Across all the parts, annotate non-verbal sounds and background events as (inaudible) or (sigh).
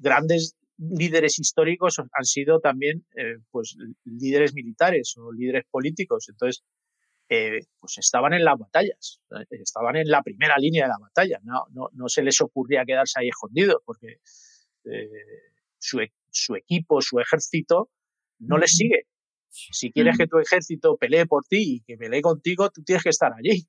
grandes líderes históricos han sido también eh, pues líderes militares o líderes políticos. Entonces, eh, pues estaban en las batallas, estaban en la primera línea de la batalla. No, no, se les ocurría quedarse ahí escondidos porque su, su, equipo, su ejército, no les sigue. Si quieres que tu ejército pelee por ti y que pelee contigo, tú tienes que estar allí.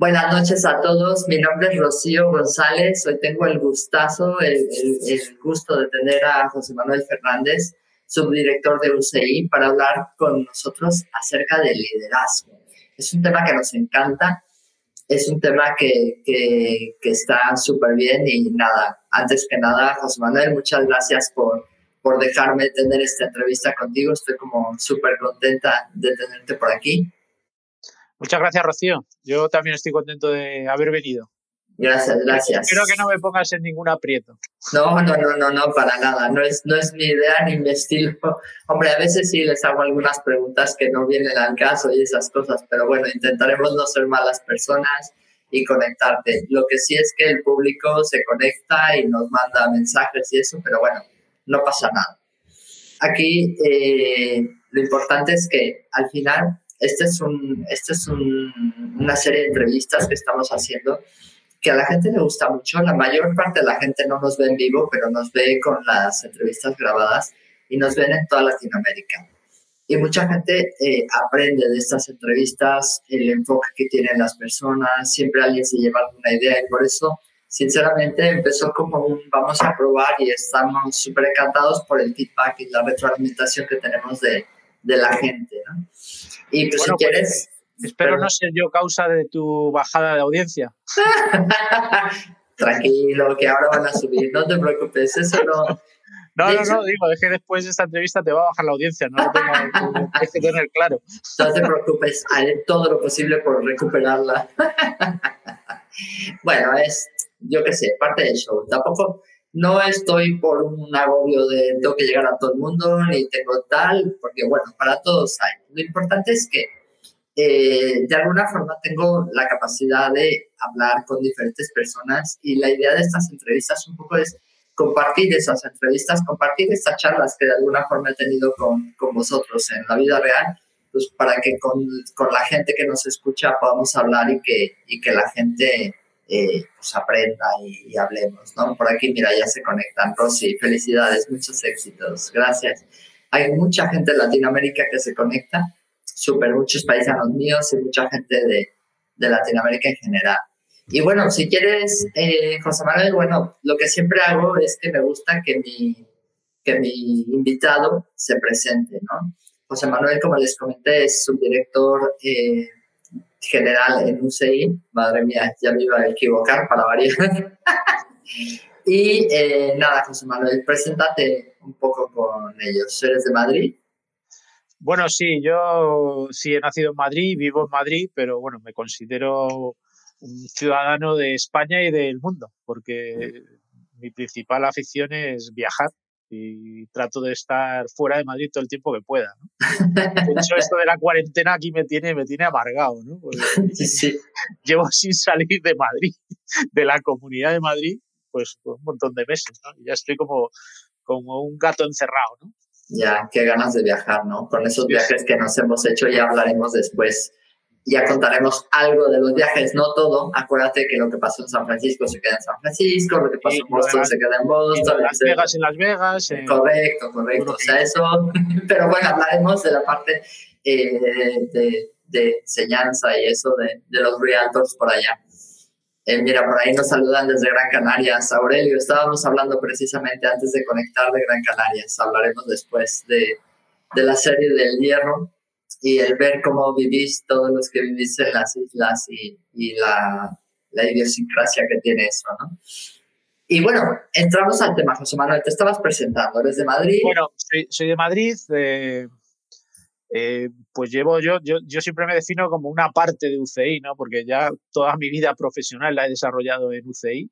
Buenas noches a todos. Mi nombre es Rocío González. Hoy tengo el gustazo, el, gusto de tener a José Manuel Fernández, subdirector de UCI, para hablar con nosotros acerca del liderazgo. Es un tema que nos encanta, es un tema que, que, que está súper bien y nada, antes que nada, José Manuel, muchas gracias por, por dejarme tener esta entrevista contigo. Estoy como súper contenta de tenerte por aquí. Muchas gracias, Rocío. Yo también estoy contento de haber venido. Gracias, gracias. Espero que no me pongas en ningún aprieto. No, no, no, no, no, para nada. No es, no es mi idea ni mi estilo. (laughs) Hombre, a veces sí les hago algunas preguntas que no vienen al caso y esas cosas, pero bueno, intentaremos no ser malas personas y conectarte. Lo que sí es que el público se conecta y nos manda mensajes y eso, pero bueno, no pasa nada. Aquí eh, lo importante es que al final este es, un, este es una serie de entrevistas que estamos haciendo que a la gente le gusta mucho. La mayor parte de la gente no nos ve en vivo, pero nos ve con las entrevistas grabadas y nos ven en toda Latinoamérica. Y mucha gente eh, aprende de estas entrevistas, el enfoque que tienen las personas, siempre alguien se lleva alguna idea y por eso, sinceramente, empezó como un vamos a probar y estamos súper encantados por el feedback y la retroalimentación que tenemos de, de la gente. ¿no? Y pues si pues, quieres... espero no ser yo causa de tu bajada de audiencia. (laughs) Tranquilo, que ahora van a subir, no te preocupes, eso no... No, no, no, digo, es que después de esta entrevista te va a bajar la audiencia, no lo tengo (laughs) que tener claro. No te preocupes, haré todo lo posible por recuperarla. (laughs) bueno, es, yo qué sé, parte del show. Tampoco, no estoy por un agobio de tengo que llegar a todo el mundo ni tengo tal, porque bueno, para todos hay. Lo importante es que eh, de alguna forma tengo la capacidad de hablar con diferentes personas y la idea de estas entrevistas un poco es compartir esas entrevistas, compartir estas charlas que de alguna forma he tenido con, con vosotros en la vida real, pues para que con, con, la gente que nos escucha podamos hablar y que, y que la gente eh, pues aprenda y, hablemos, ¿no? Por aquí, mira, ya se conectan. Rosy, felicidades, muchos éxitos, gracias. Hay mucha gente en Latinoamérica que se conecta, súper muchos paisanos míos y mucha gente de, de Latinoamérica en general. Y bueno, si quieres, eh, José Manuel, bueno, lo que siempre hago es que me gusta que mi, que mi invitado se presente, ¿no? José Manuel, como les comenté, es subdirector eh, general en UCI. Madre mía, ya me iba a equivocar para variar. (laughs) y eh, nada, José Manuel, preséntate un poco con ellos. ¿Eres de Madrid? Bueno, sí, yo sí he nacido en Madrid, vivo en Madrid, pero bueno, me considero un ciudadano de España y del mundo, porque mi principal afición es viajar y trato de estar fuera de Madrid todo el tiempo que pueda. ¿no? De hecho, esto de (laughs) la cuarentena aquí me tiene, me tiene amargado, ¿no? Llevo sin salir de Madrid, de la comunidad de Madrid, pues, pues un montón de meses, ¿no? Y ya estoy como, como un gato encerrado, ¿no? Ya, qué ganas de viajar, ¿no? Con esos viajes que nos hemos hecho ya hablaremos después ya contaremos algo de los viajes, no todo. Acuérdate que lo que pasó en San Francisco se queda en San Francisco, lo que pasó en Boston se queda en Boston. Las Vegas en Las Vegas. Correcto, correcto. O sea, eso. (laughs) Pero bueno, hablaremos de la parte eh, de, de, enseñanza y eso de, de los realtors por allá. Eh, mira, por ahí nos saludan desde Gran Canarias. Aurelio, estábamos hablando precisamente antes de conectar de Gran Canarias. Hablaremos después de, de la serie del hierro y el ver cómo vivís todos los que vivís en las islas y, y la, la, idiosincrasia que tiene eso, ¿no? Y bueno, entramos al tema, José Manuel, te estabas presentando, ¿eres de Madrid? Bueno, soy, soy de Madrid, eh, eh, pues llevo yo, yo, yo siempre me defino como una parte de UCI, ¿no? Porque ya toda mi vida profesional la he desarrollado en UCI.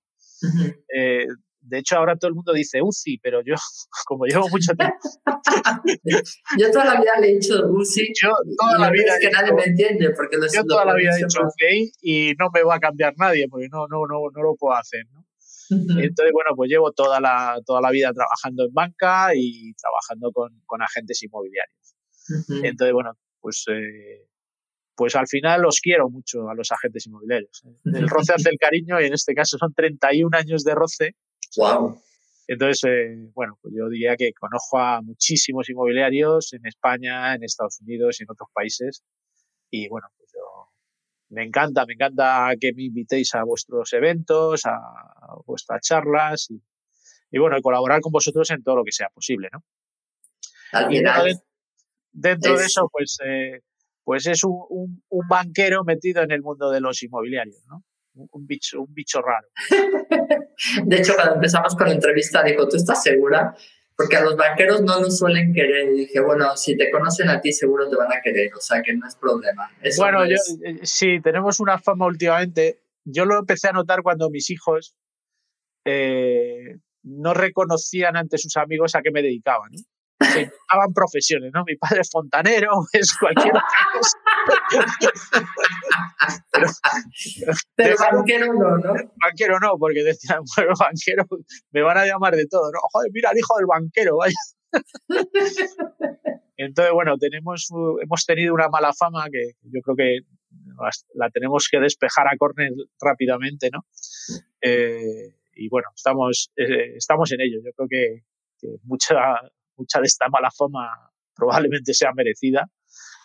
eh, de hecho, ahora todo el mundo dice UCI, pero yo, (laughs) como llevo mucho tiempo. (laughs) yo toda la vida le he dicho UCI. Yo toda la vida. Es que nadie me entiende. Porque lo, yo toda la vida he dicho UCI y no me va a cambiar nadie, porque no, no, no, no lo puedo hacer, ¿no? Entonces, bueno, pues llevo toda la, toda la vida trabajando en banca y trabajando con, con agentes inmobiliarios. Entonces, bueno, pues, eh, pues al final los quiero mucho a los agentes inmobiliarios. ¿eh? El roce hace el cariño y en este caso son 31 años de roce Wow. Entonces, eh, bueno, pues yo diría que conozco a muchísimos inmobiliarios en España, en Estados Unidos y en otros países. Y bueno, pues yo me encanta, me encanta que me invitéis a vuestros eventos, a, vuestras charlas y, y, bueno, colaborar con vosotros en todo lo que sea posible, ¿no? Al final, dentro es... de eso, pues, eh, pues es un, un, un banquero metido en el mundo de los inmobiliarios, ¿no? Un bicho, un bicho raro. De hecho, cuando empezamos con la entrevista, dijo, ¿tú estás segura? Porque a los banqueros no nos suelen querer. Y dije, bueno, si te conocen a ti, seguro te van a querer, o sea que no es problema. bueno, yo, eh, sí, tenemos una fama últimamente. Yo lo empecé a notar cuando mis hijos eh, no reconocían ante sus amigos a qué me dedicaban. ¿no? Se llamaban profesiones, ¿no? Mi padre es fontanero, (laughs) es cualquier otra cosa. pero, pero banquero no, ¿no? Banquero no, porque decían, (laughs) bueno, banquero, me van a llamar de todo, ¿no? Joder, mira, el hijo del banquero, vaya. (laughs) Entonces, bueno, tenemos, hemos tenido una mala fama que yo creo que la tenemos que despejar a córner rápidamente, ¿no? Eh, y bueno, estamos, eh, estamos en ello. Yo creo que, que mucha, mucha de esta mala fama (laughs) probablemente sea merecida,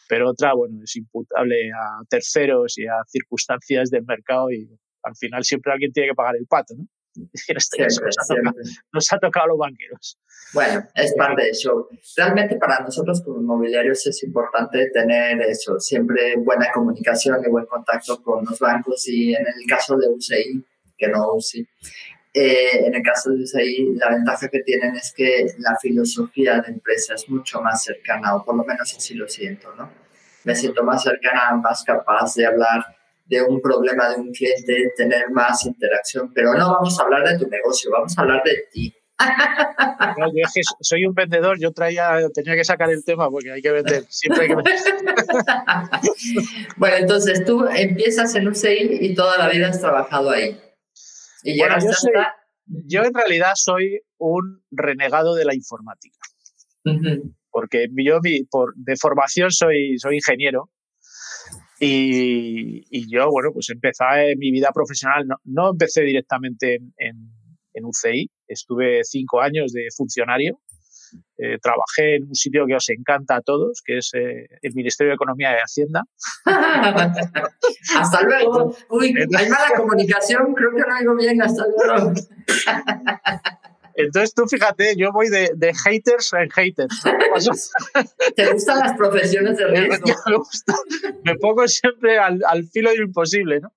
pero otra, bueno, es imputable a terceros y a circunstancias del mercado y al final siempre alguien tiene que pagar el pato, ¿no? (laughs) Este siempre, caso nos ha, tocado, nos ha, tocado, a los banqueros. Bueno, es parte del show. Realmente para nosotros como inmobiliarios es importante tener eso, siempre buena comunicación y buen contacto con los bancos y en el caso de UCI, que no UCI, eh, en el caso de USAID, la ventaja que tienen es que la filosofía de empresa es mucho más cercana, o por lo menos así lo siento, ¿no? Me siento más cercana, más capaz de hablar de un problema de un cliente, tener más interacción, pero no vamos a hablar de tu negocio, vamos a hablar de ti. (laughs) No, yo es que soy un vendedor, yo traía, tenía que sacar el tema porque hay que vender, siempre hay que vender. (laughs) bueno, entonces tú empiezas en UCI y toda la vida has trabajado ahí. Y bueno, yo, soy, yo, en realidad soy un renegado de la informática. Uh -huh. Porque yo por, de formación soy, soy ingeniero. Y, y, yo, bueno, pues empecé mi vida profesional, no, no empecé directamente en, en, en, UCI, estuve cinco años de funcionario, eh, trabajé en un sitio que os encanta a todos, que es eh, el Ministerio de Economía y Hacienda. (laughs) hasta luego. Uy, (laughs) hay mala comunicación, creo que no digo bien, hasta luego. Entonces tú fíjate, yo voy de, de haters en haters. (laughs) ¿Te gustan las profesiones de riesgo? Me, gusta. me pongo siempre al, al, filo de lo imposible, ¿no?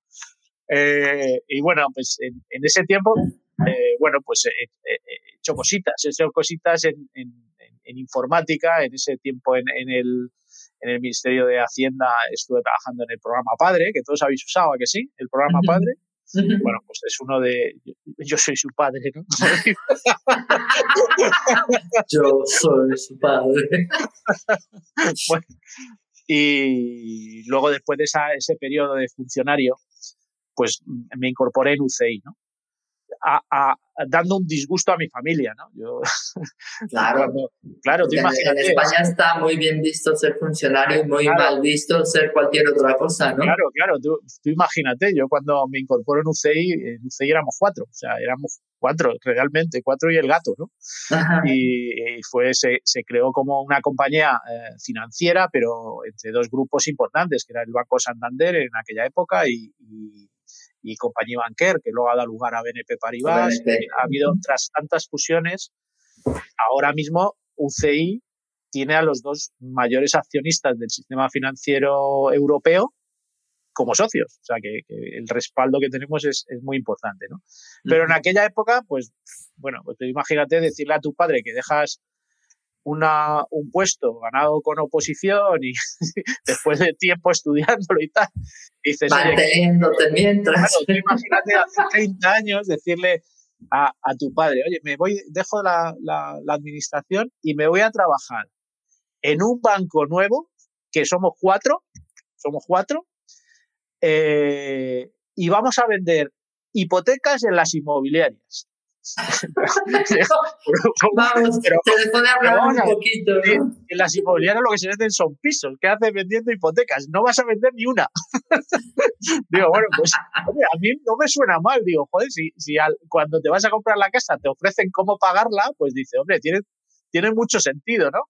Eh, y bueno, pues en, en ese tiempo eh, bueno, pues he, he, hecho cositas, he hecho cositas en, en, en informática, en ese tiempo en, el, en el Ministerio de Hacienda estuve trabajando en el programa Padre, que todos habéis usado, que sí? El programa Padre. Bueno, pues es uno de. Yo soy su padre, ¿no? (laughs) yo soy su padre. (laughs) bueno, y luego, después de esa, ese periodo de funcionario, pues me incorporé en UCI, ¿no? A, a, dando un disgusto a mi familia, ¿no? Yo, (laughs) claro, cuando, claro, tú en, en, España está muy bien visto ser funcionario y muy claro. mal visto ser cualquier otra cosa, ¿no? Claro, claro, tú, tú, imagínate, yo cuando me incorporo en UCI, en UCI éramos cuatro, o sea, éramos cuatro, realmente, cuatro y el gato, ¿no? Y, y, fue, se, se, creó como una compañía eh, financiera, pero entre dos grupos importantes, que era el Banco Santander en aquella época y, y y compañía Banker, que luego ha dado lugar a BNP Paribas. BNP. Ha habido, tras tantas fusiones, ahora mismo UCI tiene a los dos mayores accionistas del sistema financiero europeo como socios. O sea, que, el respaldo que tenemos es, muy importante, ¿no? Pero en aquella época, pues, bueno, pues imagínate decirle a tu padre que dejas una, un puesto ganado con oposición y (laughs) después de tiempo estudiándolo y tal, dices... Manteniéndote mientras. imagínate hace 30 años decirle a, tu padre, oye, me voy, dejo la, la, administración y me voy a trabajar en un banco nuevo, que somos cuatro, somos cuatro, eh, y vamos a vender hipotecas en las inmobiliarias. Vamos, pero, te pone hablar un poquito. En las inmobiliarias lo que se venden son pisos. ¿Qué haces vendiendo hipotecas? No vas a vender ni una. (laughs) digo, bueno, pues a mí no me suena mal. Digo, joder, si, si cuando te vas a comprar la casa te ofrecen cómo pagarla, pues dice, hombre, tiene, tiene mucho sentido, ¿no?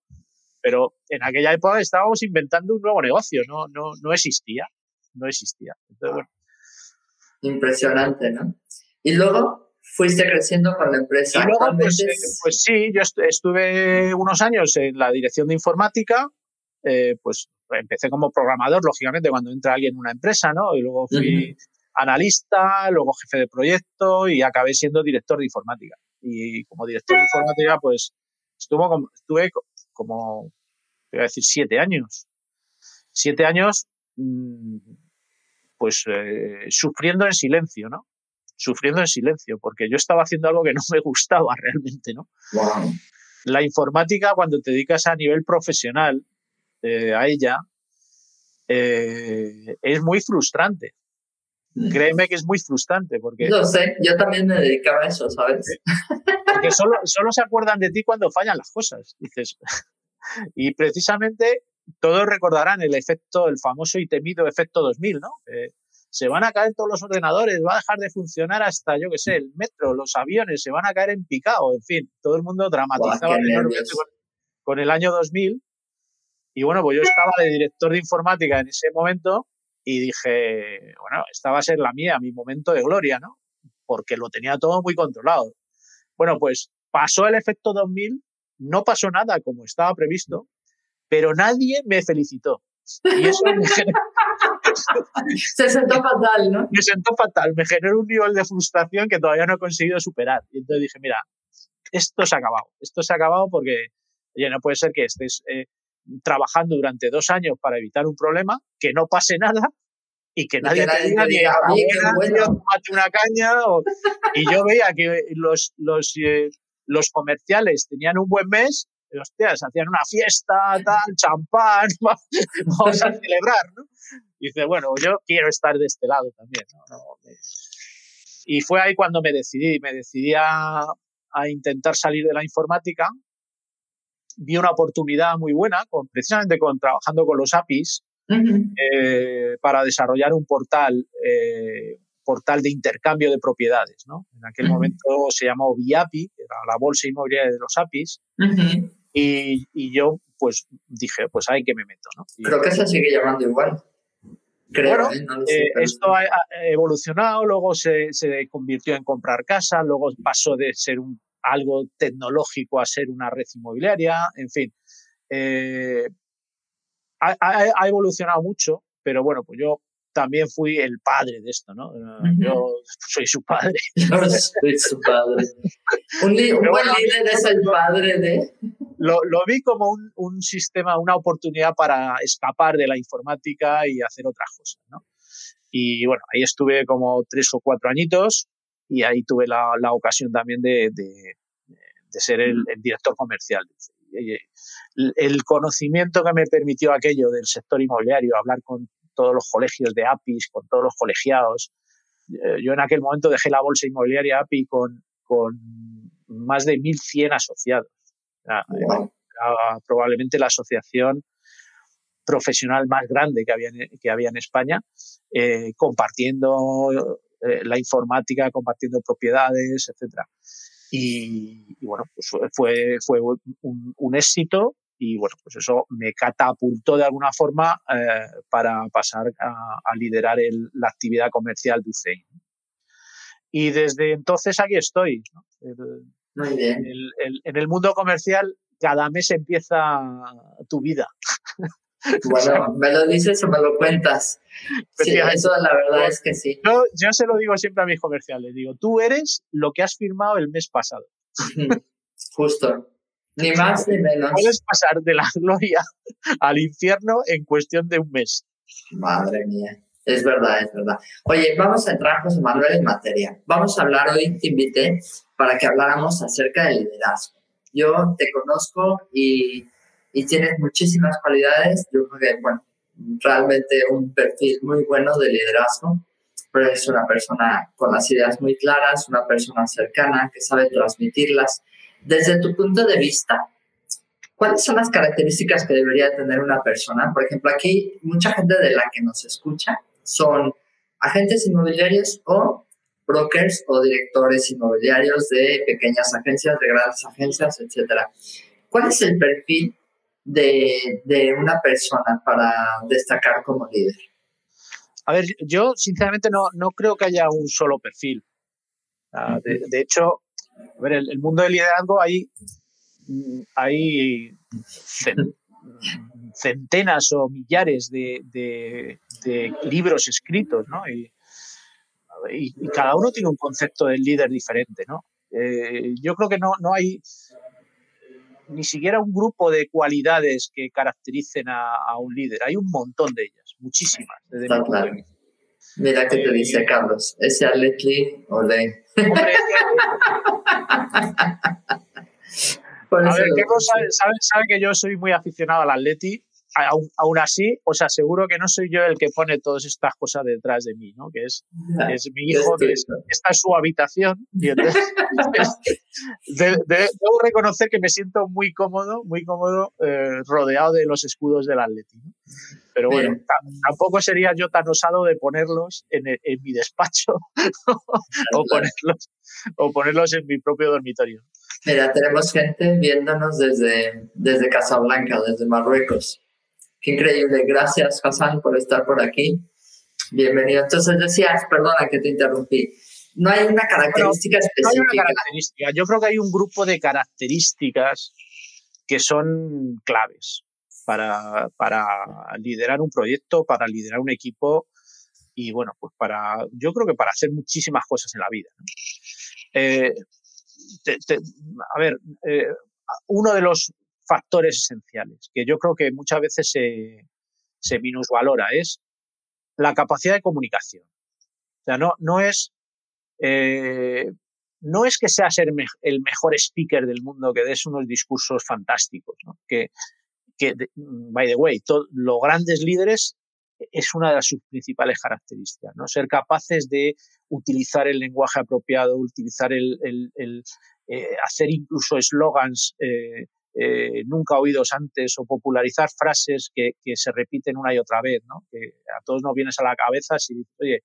Pero en aquella época estábamos inventando un nuevo negocio, no, no, no existía no existía. Impresionante, ¿no? Y luego fuiste creciendo con la empresa. Y luego, pues, eh, pues, sí, yo estuve unos años en la dirección de informática, eh, pues empecé como programador, lógicamente, cuando entra alguien en una empresa, ¿no? Y luego fui analista, luego jefe de proyecto y acabé siendo director de informática. Y como director de informática, pues estuvo como, estuve como, voy a decir, siete años. Siete años mm, pues eh, sufriendo en silencio, ¿no? Sufriendo en silencio, porque yo estaba haciendo algo que no me gustaba (laughs) realmente, ¿no? La informática, cuando te dedicas a nivel profesional eh, a ella, eh, es muy frustrante. Mm. Créeme que es muy frustrante porque... No sé, yo también me dedicaba a eso, ¿sabes? Porque solo, solo se acuerdan de ti cuando fallan las cosas, dices. (laughs) Y precisamente todos recordarán el efecto, el famoso y temido efecto 2000, ¿no? Se van a caer todos los ordenadores, va a dejar de funcionar hasta, yo qué sé, el metro, los aviones, se van a caer en picado, en fin, todo el mundo dramatizaba con, el año 2000. Y bueno, pues yo estaba de director de informática en ese momento y dije, bueno, esta va a ser la mía, mi momento de gloria, ¿no? Porque lo tenía todo muy controlado. Bueno, pues pasó el efecto 2000, no pasó nada como estaba previsto, pero nadie me felicitó. Y eso me (laughs) generó... Se sentó fatal, ¿no? Me sentó fatal, me generó un nivel de frustración que todavía no he conseguido superar. Y entonces dije, mira, esto se ha acabado, esto se ha acabado porque, oye, no puede ser que estés eh, trabajando durante dos años para evitar un problema, que no pase nada y que nadie te diga ni mate una caña. y yo veía que los, los, eh, los comerciales tenían un buen mes hostias, hacían una fiesta, tal, champán, (laughs) vamos a (laughs) celebrar, ¿no? Y dice, bueno, yo quiero estar de este lado también, Y fue ahí cuando me decidí, me decidí a, intentar salir de la informática. Vi una oportunidad muy buena, con, precisamente con, trabajando con los APIs, eh, para desarrollar un portal, eh, portal de intercambio de propiedades. ¿no? En aquel momento se llamó VIAPI, era la bolsa inmobiliaria de los APIs, y, yo pues dije, pues ahí que me meto. ¿no? Creo que se sigue llamando igual. Creo, ¿eh? Eh, esto ha, evolucionado, luego se, se, convirtió en comprar casa, luego pasó de ser un, algo tecnológico a ser una red inmobiliaria, en fin. Eh, ha, ha, evolucionado mucho, pero bueno, pues yo también fui el padre de esto, ¿no? Yo soy su padre. (laughs) Yo soy su padre. Un, buen líder es el padre de... Lo, lo vi como un, un, sistema, una oportunidad para escapar de la informática y hacer otras cosas, ¿no? Y bueno, ahí estuve como tres o cuatro añitos y ahí tuve la, la ocasión también de, de, de ser el, el, director comercial. El conocimiento que me permitió aquello del sector inmobiliario, hablar con todos los colegios de APIs, con todos los colegiados. Eh, yo en aquel momento dejé la bolsa inmobiliaria API con, con más de 1.100 asociados. probablemente la asociación profesional más grande que había que había en España, eh, compartiendo eh, la informática, compartiendo propiedades, etc. Y, bueno, pues fue, fue un, un, éxito y bueno, pues eso me catapultó de alguna forma eh, para pasar a, liderar la actividad comercial de UCEI. Y desde entonces aquí estoy. Muy bien. en el mundo comercial cada mes empieza tu vida. (laughs) Bueno, ¿me lo dices o me lo cuentas? Sí, eso la verdad es que sí. Yo, yo se lo digo siempre a mis comerciales, digo, tú eres lo que has firmado el mes pasado. Justo. Ni más ni menos. Puedes pasar de la (laughs) gloria al infierno en cuestión de un mes. Madre mía. Es verdad, es verdad. Oye, vamos a entrar, José Manuel, en materia. Vamos a hablar hoy, te invité para que habláramos acerca del liderazgo. Yo te conozco y, y tienes muchísimas cualidades. Yo creo que, bueno, realmente un perfil muy bueno de liderazgo, pero es una persona con las ideas muy claras, una persona cercana que sabe transmitirlas. Desde tu punto de vista, ¿cuáles son las características que debería tener una persona? Por ejemplo, aquí mucha gente de la que nos escucha son agentes inmobiliarios o brokers o directores inmobiliarios de pequeñas agencias, de grandes agencias, etcétera. ¿Cuál es el perfil de, de, una persona para destacar como líder? A ver, yo sinceramente no, no creo que haya un solo perfil. Ah, de, de, hecho, a ver, el, el, mundo del liderazgo hay, hay centenas o millares de, de, de libros escritos, ¿no? Y, y, y, cada uno tiene un concepto del líder diferente, ¿no? Eh, yo creo que no, no hay ni siquiera un grupo de cualidades que caractericen a, a un líder. Hay un montón de ellas, muchísimas. Desde Está claro. Mira qué te dice Carlos, ese Aletli Ole. Hombre, a ver, Carlos sabe, sabe, sabe, que yo soy muy aficionado al Atleti aún, así, os aseguro que no soy yo el que pone todas estas cosas detrás de mí, ¿no? Que es, es mi hijo, que es, está en su habitación. Y entonces, (laughs) de, de, debo reconocer que me siento muy cómodo, muy cómodo eh, rodeado de los escudos del Atleti. ¿no? Pero bueno, tampoco sería yo tan osado de ponerlos en, en mi despacho (laughs) o, ponerlos, o ponerlos en mi propio dormitorio. Mira, tenemos gente viéndonos desde, desde Casablanca, desde Marruecos. Qué increíble. Gracias, Hassan, por estar por aquí. Bienvenido. Entonces decías, perdona que te interrumpí. No hay una característica Pero, específica. No hay una característica. Yo creo que hay un grupo de características que son claves para, para liderar un proyecto, para liderar un equipo y bueno, pues para, yo creo que para hacer muchísimas cosas en la vida. ¿no? Eh, te, te, a ver, eh, uno de los factores esenciales que yo creo que muchas veces se, se minusvalora es la capacidad de comunicación. O sea, no, no es eh, no es que seas el, el, mejor speaker del mundo, que des unos discursos fantásticos, ¿no? que, que, by the way, los grandes líderes es una de sus principales características, ¿no? Ser capaces de utilizar el lenguaje apropiado, utilizar el, el, el eh, hacer incluso eslogans eh, eh, nunca oídos antes o popularizar frases que, que, se repiten una y otra vez, ¿no? Que a todos nos vienes a la cabeza si dices, oye,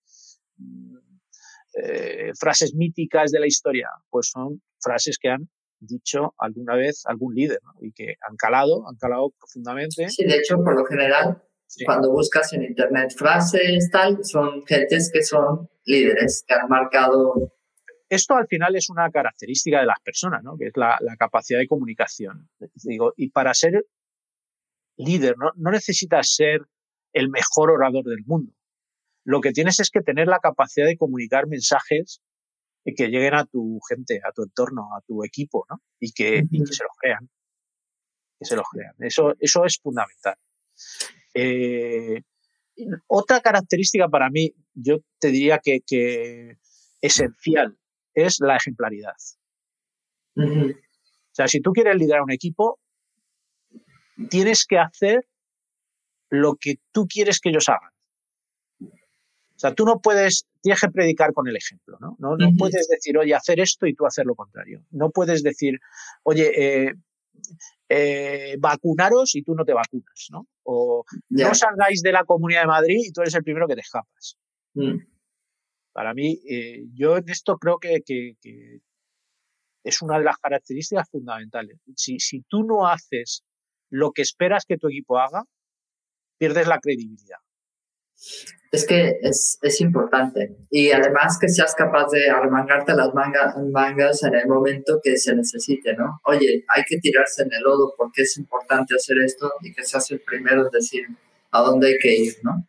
eh, frases míticas de la historia, pues son frases que han dicho alguna vez algún líder ¿no? y que han calado, han calado profundamente. Sí, de hecho, por lo general, sí. cuando buscas en internet frases tal, son gentes que son líderes, que han marcado esto al final es una característica de las personas, ¿no? que es la, la, capacidad de comunicación. Digo, y para ser líder, ¿no? no necesitas ser el mejor orador del mundo. Lo que tienes es que tener la capacidad de comunicar mensajes que lleguen a tu gente, a tu entorno, a tu equipo, ¿no? Y que, uh -huh. y que se los crean. Que se los crean. Eso, eso es fundamental. Eh, otra característica para mí, yo te diría que, que esencial es la ejemplaridad. Uh -huh. O sea, si tú quieres liderar un equipo, tienes que hacer lo que tú quieres que ellos hagan. O sea, tú no puedes, tienes que predicar con el ejemplo, ¿no? No, no uh -huh. puedes decir, oye, hacer esto y tú hacer lo contrario. No puedes decir, oye, eh, eh, vacunaros y tú no te vacunas, ¿no? O yeah. no salgáis de la Comunidad de Madrid y tú eres el primero que te escapas. -huh. Para mí, eh, yo en esto creo que, es una de las características fundamentales. Si, tú no haces lo que esperas que tu equipo haga, pierdes la credibilidad. Es que es, importante. Y además que seas capaz de armangarte las mangas en el momento que se necesite, ¿no? Oye, hay que tirarse en el lodo porque es importante hacer esto y que seas el primero en decir a dónde hay que ir, ¿no?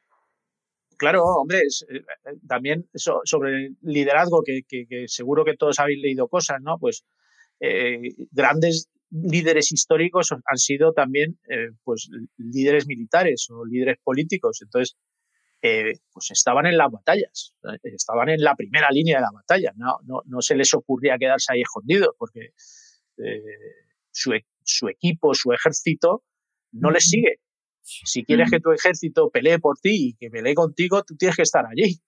Claro, hombre, eh, eh, también sobre el liderazgo, que, que, seguro que todos habéis leído cosas, ¿no? Pues eh, grandes líderes históricos han sido también pues líderes militares o líderes políticos. Entonces, eh, pues estaban en las batallas, estaban en la primera línea de la batalla, no, no, no se les ocurría quedarse ahí escondidos porque su, e, su, equipo, su ejército no les sigue. Si quieres que tu ejército pelee por ti y que pelee contigo, tú tienes que estar allí.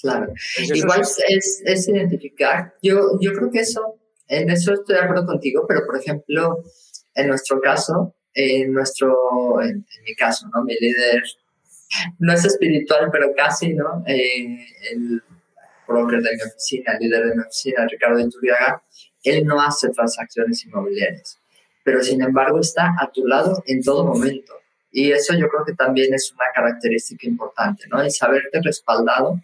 Claro. Igual es, es, identificar. Yo, yo creo que eso, en eso estoy de acuerdo contigo, pero por ejemplo, en nuestro caso, en nuestro, en, en mi caso, ¿no? Mi líder no es espiritual, pero casi, ¿no? Eh, el broker de mi oficina, el líder de mi oficina, Ricardo Ituriaga, él no hace transacciones inmobiliarias, pero sin embargo está a tu lado en todo momento. Y eso yo creo que también es una característica importante, ¿no? El saberte respaldado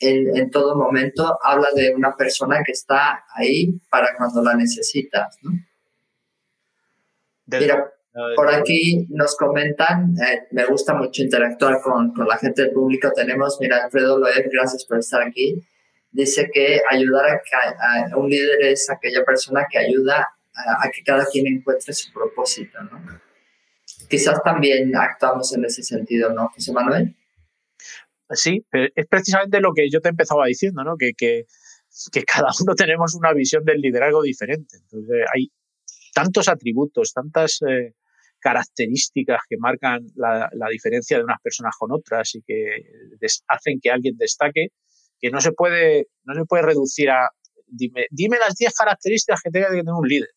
en, en todo momento habla de una persona que está ahí para cuando la necesitas, ¿no? Mira, por aquí nos comentan, eh, me gusta mucho interactuar con, con, la gente del público. Tenemos, mira, Alfredo Loeb, gracias por estar aquí. Dice que ayudar a, a un líder es aquella persona que ayuda a, a, que cada quien encuentre su propósito, ¿no? Quizás también actuamos en ese sentido, ¿no, José Manuel? Sí, es precisamente lo que yo te empezaba diciendo, ¿no? Que, que, cada uno (laughs) tenemos una visión del liderazgo diferente. Entonces, hay tantos atributos, tantas eh, características que marcan la, diferencia de unas personas con otras y que hacen que alguien destaque, que no se puede, no se puede reducir a dime, dime las 10 características que tenga que tener un líder.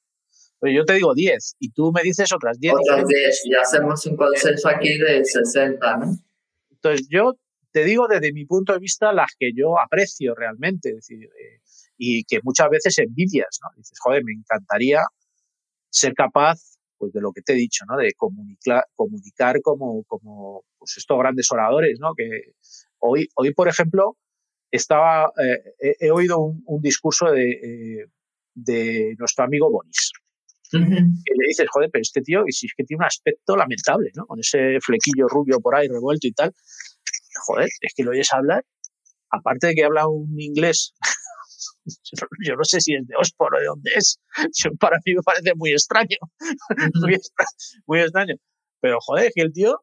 Pues yo te digo 10 y tú me dices otras 10. Otras 10 y hacemos un consenso aquí de 60, ¿no? Entonces yo te digo desde mi punto de vista las que yo aprecio realmente decir, eh, y que muchas veces envidias, ¿no? Dices, joder, me encantaría ser capaz pues de lo que te he dicho, ¿no? De comunicar, comunicar como, como pues estos grandes oradores, ¿no? Que hoy, hoy por ejemplo, estaba, eh, he, oído un, un discurso de, eh, de, nuestro amigo Bonis. Uh -huh. Y le dices, joder, pero este tío, y si es que tiene un aspecto lamentable, ¿no? Con ese flequillo rubio por ahí revuelto y tal. Joder, es que lo oyes hablar, aparte de que habla un inglés (laughs) yo no sé si es de Oxford o de dónde es. para mí me parece muy extraño. (laughs) muy, extraño. Pero joder, que el tío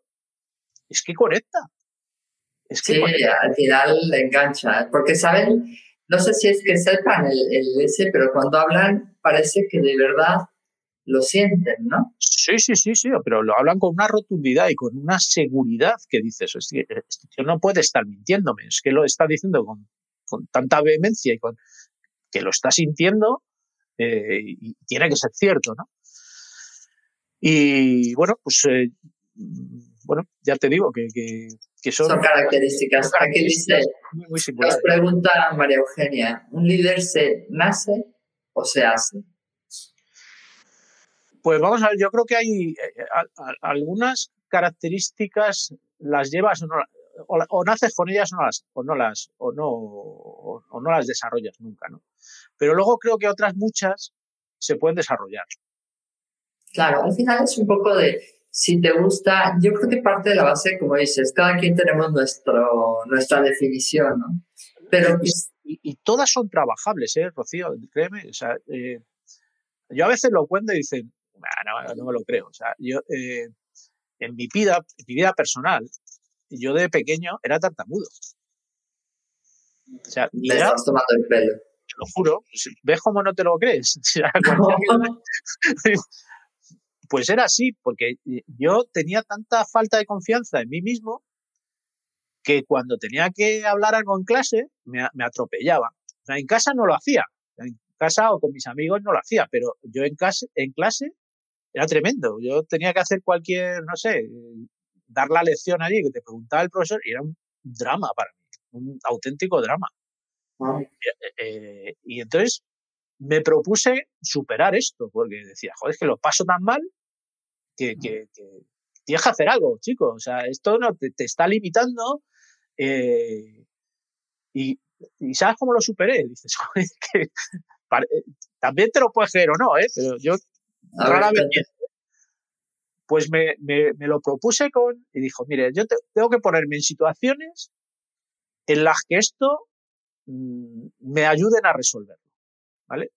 es que conecta. Es que sí, al final le engancha. Porque saben, no sé si es que sepan el, el ese, pero cuando hablan parece que de verdad lo sienten, ¿no? Sí, sí, sí, sí, pero lo hablan con una rotundidad y con una seguridad que dices, este tío no puede estar mintiéndome, es que lo está diciendo con, con tanta vehemencia y con, que lo está sintiendo eh, y tiene que ser cierto, ¿no? Y bueno, pues eh, bueno, ya te digo que, que, que son, son, características. Aquí dice, muy, muy nos pregunta María Eugenia, ¿un líder se nace o se hace? Pues vamos a ver, yo creo que hay eh, a, a, algunas características las llevas o no, o, o, naces con ellas o no las, o no las, o no, o, o no las desarrollas nunca, ¿no? Pero luego creo que otras muchas se pueden desarrollar. Claro, al final es un poco de si te gusta, yo creo que parte de la base, como dices, cada quien tenemos nuestro, nuestra definición, ¿no? Pero y, y todas son trabajables, ¿eh, Rocío? Créeme, o sea, eh, yo a veces lo cuento y dicen, no, no me lo creo, o sea, yo eh, en mi vida, en mi vida personal, yo de pequeño era tartamudo. O sea, estás tomando el pelo te lo juro, ¿ves cómo no te lo crees? (laughs) (laughs) (laughs) pues era así, porque yo tenía tanta falta de confianza en mí mismo que cuando tenía que hablar algo en clase me, me atropellaba. O sea, en casa no lo hacía, en casa o con mis amigos no lo hacía, pero yo en, casa, en clase era tremendo. Yo tenía que hacer cualquier, no sé, dar la lección allí, que te preguntaba el profesor, y era un drama para mí, un auténtico drama. Eh, eh, y entonces me propuse superar esto, porque decía, joder, es que lo paso tan mal que, que, que, tienes que hacer algo, chico. O sea, esto no te, está limitando. Eh, y, ¿sabes cómo lo superé? Dices, (laughs) que también te lo puedes creer o no, ¿eh? Pero yo raramente. Pues me, me, lo propuse con. Y dijo, mire, yo tengo que ponerme en situaciones en las que esto mm, me ayuden a resolverlo. ¿Vale?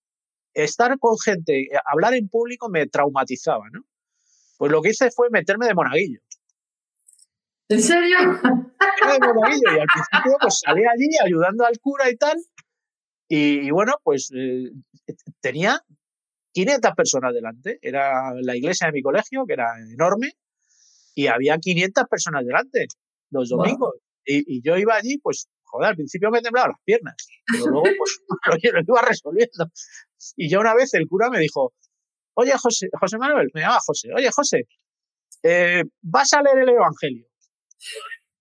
Estar con gente, hablar en público me traumatizaba, ¿no? Pues lo que hice fue meterme de monaguillo. ¿En serio? de monaguillo y al principio pues salí allí ayudando al cura y tal. Y, bueno, pues eh, tenía 500 personas delante. Era la iglesia de mi colegio, que era enorme, y había 500 personas delante los domingos. Y, yo iba allí, pues, joder, al principio me temblaban las piernas, pero luego pues (laughs) lo, iba resolviendo. Y ya una vez el cura me dijo, oye José, José Manuel, me llama José, oye José, eh, ¿vas a leer el Evangelio?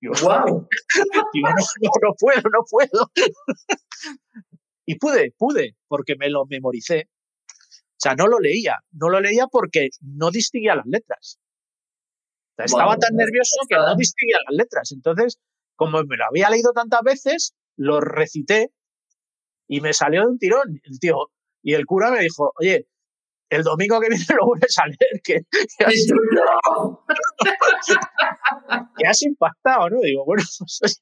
Digo, wow. (laughs) Digo, no, no, puedo, no puedo. (laughs) y pude, pude, porque me lo memoricé. O sea, no lo leía, no lo leía porque no distinguía las letras. estaba tan nervioso que no distinguía las letras. Entonces, como me lo había leído tantas veces, lo recité y me salió de un tirón el tío. Y el cura me dijo, oye, el domingo que viene (laughs) lo vuelves a leer, que, que, has, (laughs) que has, impactado, ¿no? Digo, bueno, (laughs) pues,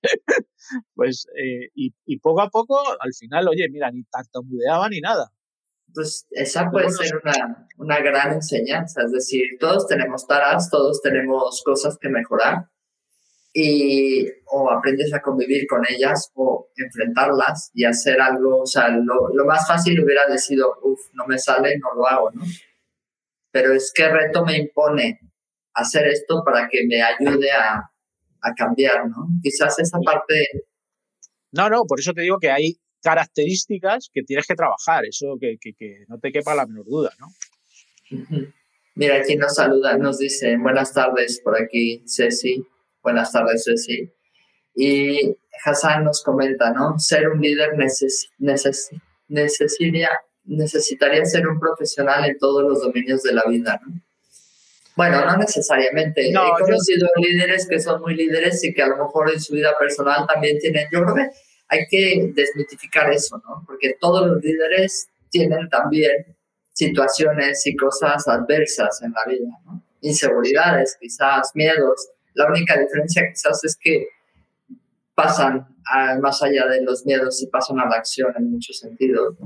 pues eh, y, y, poco a poco, al final, oye, mira, ni tartamudeaba ni nada. Pues esa puede ser una, una gran enseñanza, es decir, todos tenemos taras, todos tenemos cosas que mejorar y o aprendes a convivir con ellas o enfrentarlas y hacer algo, o sea, lo, lo más fácil hubiera sido, uff, no me sale, no lo hago, ¿no? Pero es que reto me impone hacer esto para que me ayude a, a cambiar, ¿no? Quizás esa parte... No, no, por eso te digo que hay características que tienes que trabajar, eso que, que, que no te quepa la menor duda, ¿no? Mira, aquí nos saluda, nos dice, buenas tardes por aquí, Ceci. Buenas tardes, Ceci. Y Hassan nos comenta, ¿no? Ser un líder neces necesitaría, necesitaría ser un profesional en todos los dominios de la vida, ¿no? Bueno, no necesariamente. He conocido líderes que son muy líderes y que a lo mejor en su vida personal también tienen. Yo creo que hay que desmitificar eso, ¿no? Porque todos los líderes tienen también situaciones y cosas adversas en la vida. Inseguridades, quizás, miedos. La única diferencia quizás es que pasan más allá de los miedos y pasan a la acción en muchos sentidos.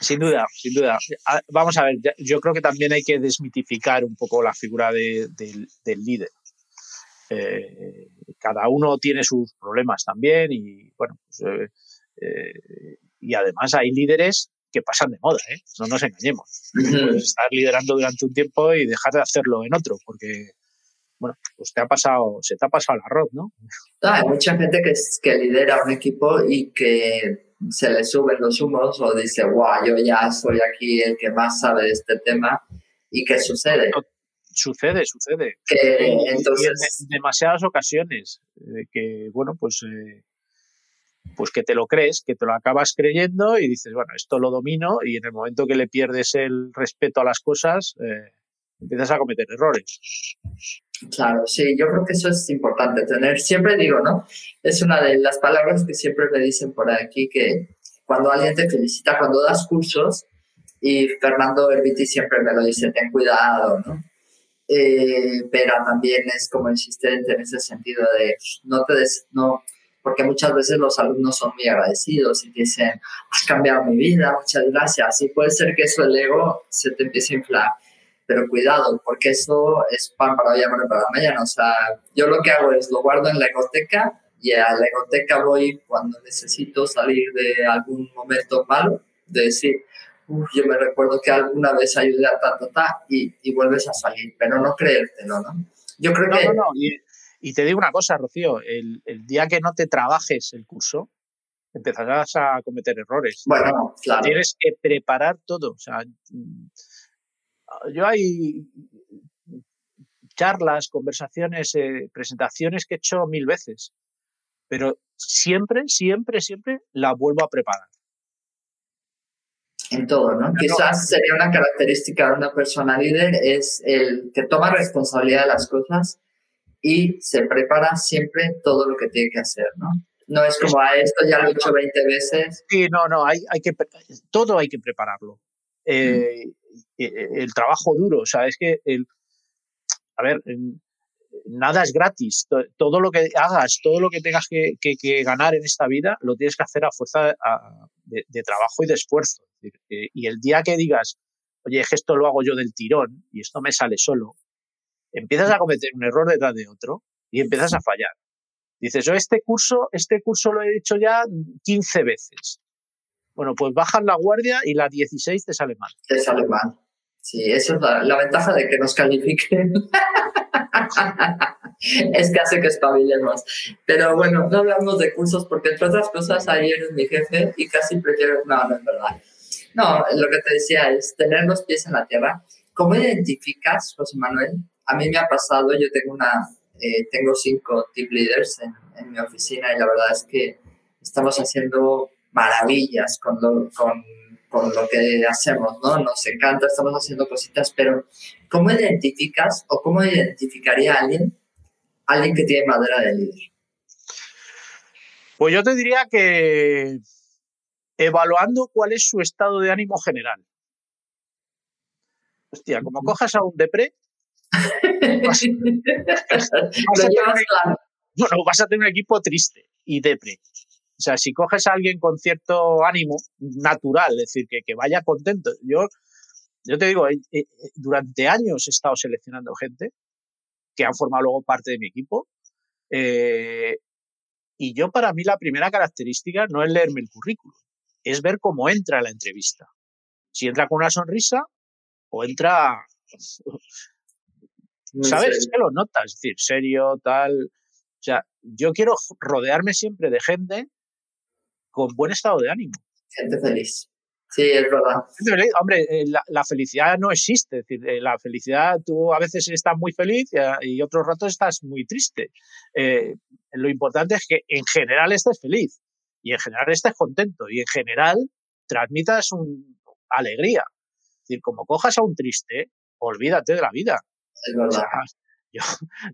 Sin duda, sin duda. Ah, vamos a ver, yo creo que también hay que desmitificar un poco la figura del líder. Eh, cada uno tiene sus problemas también y bueno, pues, eh, eh, y además hay líderes que pasan de moda, no nos engañemos. Puedes estar liderando durante un tiempo y dejar de hacerlo en otro, porque bueno, pues te ha pasado, se te ha pasado el arroz, ¿no? hay mucha gente que, que lidera un equipo y que se le suben los humos o dice, guau, yo ya soy aquí el que más sabe de este tema. ¿Y qué sucede? Sucede, sucede. Que, entonces... en demasiadas ocasiones, eh, que, bueno, pues, eh, pues que te lo crees, que te lo acabas creyendo y dices, bueno, esto lo domino y en el momento que le pierdes el respeto a las cosas, eh, empiezas a cometer errores. Claro, sí, yo creo que eso es importante tener, siempre digo, ¿no? Es una de las palabras que siempre me dicen por aquí que cuando alguien te felicita, cuando das cursos, y Fernando Herbiti siempre me lo dice, ten cuidado, ¿no? Eh, pero también es como insistente en ese sentido de no te des, no, porque muchas veces los alumnos son muy agradecidos y dicen, has cambiado mi vida, muchas gracias. Y puede ser que eso el ego se te empiece a inflar pero cuidado, porque eso es pan para hoy, hambre para mañana. O sea, yo lo que hago es lo guardo en la egoteca y a la egoteca voy cuando necesito salir de algún momento malo, de decir, Uf, yo me recuerdo que alguna vez ayudé a ta, ta, ta, y, y vuelves a salir, pero no creértelo, ¿no? Yo creo que... No, no. Y, y, te digo una cosa, Rocío, el, el día que no te trabajes el curso, empezarás a cometer errores. Bueno, claro. Tienes que preparar todo, o sea yo hay charlas, conversaciones, eh, presentaciones que he hecho mil veces, pero siempre, siempre, siempre la vuelvo a preparar. En todo, ¿no? Quizás sería una característica de una persona líder, es el que toma responsabilidad de las cosas y se prepara siempre todo lo que tiene que hacer, ¿no? No es como a ah, esto ya lo he hecho 20 veces. Sí, no, no, hay, hay que, todo hay que prepararlo. Eh, el trabajo duro, o sea, es que, el, a ver, nada es gratis. Todo lo que hagas, todo lo que tengas que, ganar en esta vida, lo tienes que hacer a fuerza de, trabajo y de esfuerzo. Y el día que digas, oye, esto lo hago yo del tirón y esto me sale solo, empiezas a cometer un error detrás de otro y empiezas a fallar. Dices, yo este curso, este curso lo he hecho ya 15 veces. Bueno, pues bajas la guardia y la 16 te sale mal. Te sale mal. Sí, esa es la, ventaja de que nos califiquen. (laughs) (laughs) es que hace que espabilemos. Pero bueno, no hablamos de cursos porque entre otras cosas ayer eres mi jefe y casi prefiero... No, no es verdad. No, lo que te decía es tener los pies en la tierra. ¿Cómo identificas, José Manuel? A mí me ha pasado, yo tengo una, eh, tengo cinco team leaders en, en, mi oficina y la verdad es que estamos haciendo maravillas con, con con lo que hacemos, ¿no? Nos encanta, estamos haciendo cositas, pero ¿cómo identificas o cómo identificaría a alguien, alguien que tiene madera de líder? Pues yo te diría que evaluando cuál es su estado de ánimo general. Hostia, como cojas a un depre, vas, (laughs) vas a tener un equipo triste y depre. O sea, si coges a alguien con cierto ánimo natural, es decir, que, que vaya contento. Yo, yo te digo, eh, eh, durante años he estado seleccionando gente que han formado luego parte de mi equipo. Eh, y yo, para mí, la primera característica no es leerme el currículum, es ver cómo entra la entrevista. Si entra con una sonrisa o entra. ¿Sabes? Es que lo notas, es decir, serio, tal. O sea, yo quiero rodearme siempre de gente con buen estado de ánimo. Gente feliz. Sí, es verdad. Hombre, eh, la, felicidad no existe. Es decir, eh, la felicidad, tú a veces estás muy feliz y, otros ratos estás muy triste. Eh, lo importante es que en general estés feliz y en general estés contento y en general transmitas un, alegría. Es decir, como cojas a un triste, olvídate de la vida. Es verdad. yo,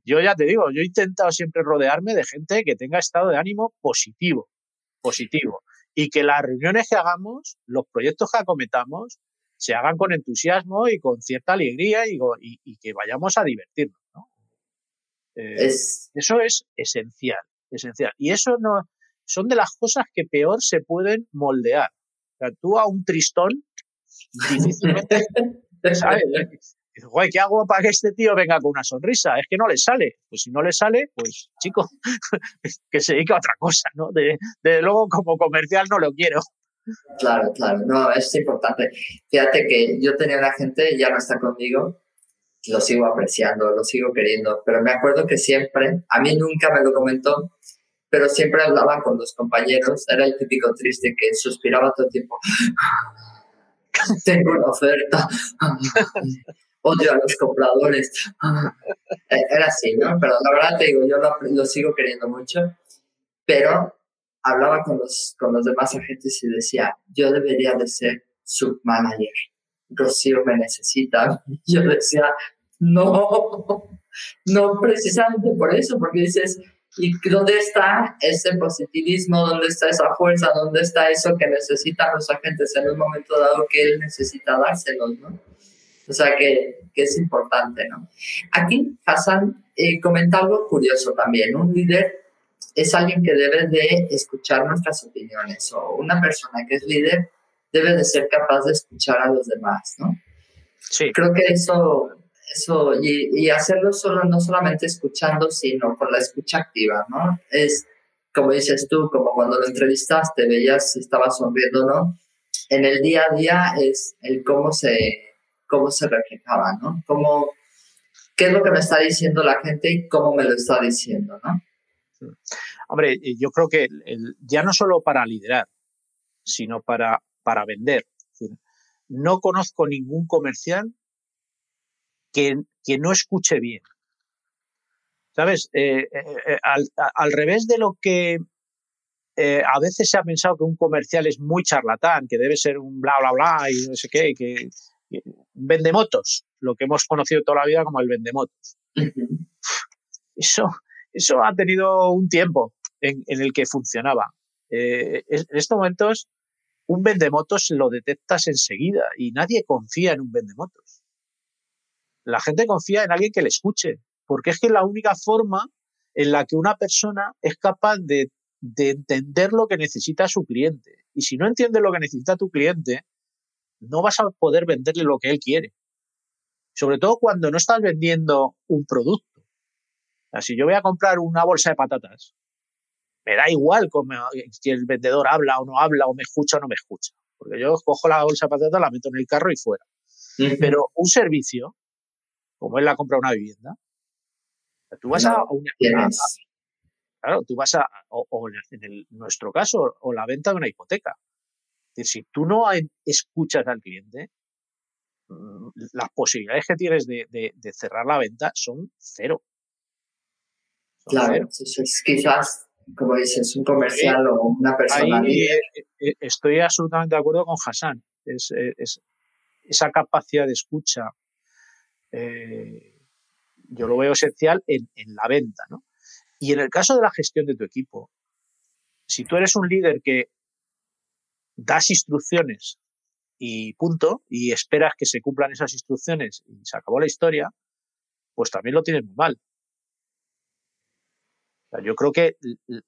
yo ya te digo, yo he intentado siempre rodearme de gente que tenga estado de ánimo positivo positivo. Y que las reuniones que hagamos, los proyectos que acometamos, se hagan con entusiasmo y con cierta alegría y, que vayamos a divertirnos. Eh, eso es esencial, esencial. Y eso no son de las cosas que peor se pueden moldear. O sea, tú a un tristón (laughs) difícilmente, ¿sabes? ¿Qué hago para que este tío venga con una sonrisa? Es que no le sale. Pues si no le sale, pues chico, (laughs) que se dedique a otra cosa, ¿no? De, luego como comercial no lo quiero. Claro, claro, no, es importante. Fíjate que yo tenía una gente, ya no está conmigo, lo sigo apreciando, lo sigo queriendo, pero me acuerdo que siempre, a mí nunca me lo comentó, pero siempre hablaba con los compañeros, era el típico triste que suspiraba todo el tiempo. (laughs) Tengo una oferta odio a los compradores. (laughs) Eh, era así, ¿no? Pero la verdad te digo, yo lo, sigo queriendo mucho, pero hablaba con los, con los demás agentes y decía, yo debería de ser submanager. Rocío me necesita. (laughs) Yo decía, no, (laughs) no precisamente por eso, porque dices, ¿y dónde está ese positivismo? ¿Dónde está esa fuerza? ¿Dónde está eso que necesitan los agentes en un momento dado que él necesita dárselos, ¿no? O sea que, que es importante, ¿no? Aquí Hassan eh, comenta algo curioso también. Un líder es alguien que debe de escuchar nuestras opiniones o una persona que es líder debe de ser capaz de escuchar a los demás, ¿no? Sí. Creo que eso, eso y, y hacerlo solo, no solamente escuchando, sino con la escucha activa, ¿no? Es, como dices tú, como cuando lo entrevistaste, veías si estaba sonriendo, ¿no? En el día a día es el cómo se cómo se reflejaba, ¿no? Cómo, ¿Qué es lo que me está diciendo la gente y cómo me lo está diciendo, ¿no? Hombre, yo creo que ya no solo para liderar, sino para, para vender. no conozco ningún comercial que, que no escuche bien. ¿Sabes? Eh, eh, eh, al, al, revés de lo que a veces se ha pensado que un comercial es muy charlatán, que debe ser un bla, bla, bla y no sé qué, que, vende motos, lo que hemos conocido toda la vida como el vendemotos. Eso, eso ha tenido un tiempo en, el que funcionaba. Eh, en estos momentos, un vendemotos lo detectas enseguida y nadie confía en un vendemotos. La gente confía en alguien que le escuche, porque es que la única forma en la que una persona es capaz de, de entender lo que necesita su cliente. Y si no entiende lo que necesita tu cliente, no vas a poder venderle lo que él quiere. Sobre todo cuando no estás vendiendo un producto. si yo voy a comprar una bolsa de patatas, me da igual si el vendedor habla o no habla, o me escucha o no me escucha. Porque yo cojo la bolsa de patatas, la meto en el carro y fuera. Pero un servicio, como es la compra de una vivienda, tú vas a, una, claro, tú vas a, o, en nuestro caso, o la venta de una hipoteca. Es decir, si tú no escuchas al cliente, mm, las posibilidades que tienes de, cerrar la venta son cero. claro, es quizás, como dices, un comercial o una persona. Ahí, eh, eh, estoy absolutamente de acuerdo con Hassan. Es, esa capacidad de escucha, eh, yo lo veo esencial en, en la venta. ¿no? Y en el caso de la gestión de tu equipo, si tú eres un líder que das instrucciones y punto, y esperas que se cumplan esas instrucciones y se acabó la historia, pues también lo tienes muy mal. yo creo que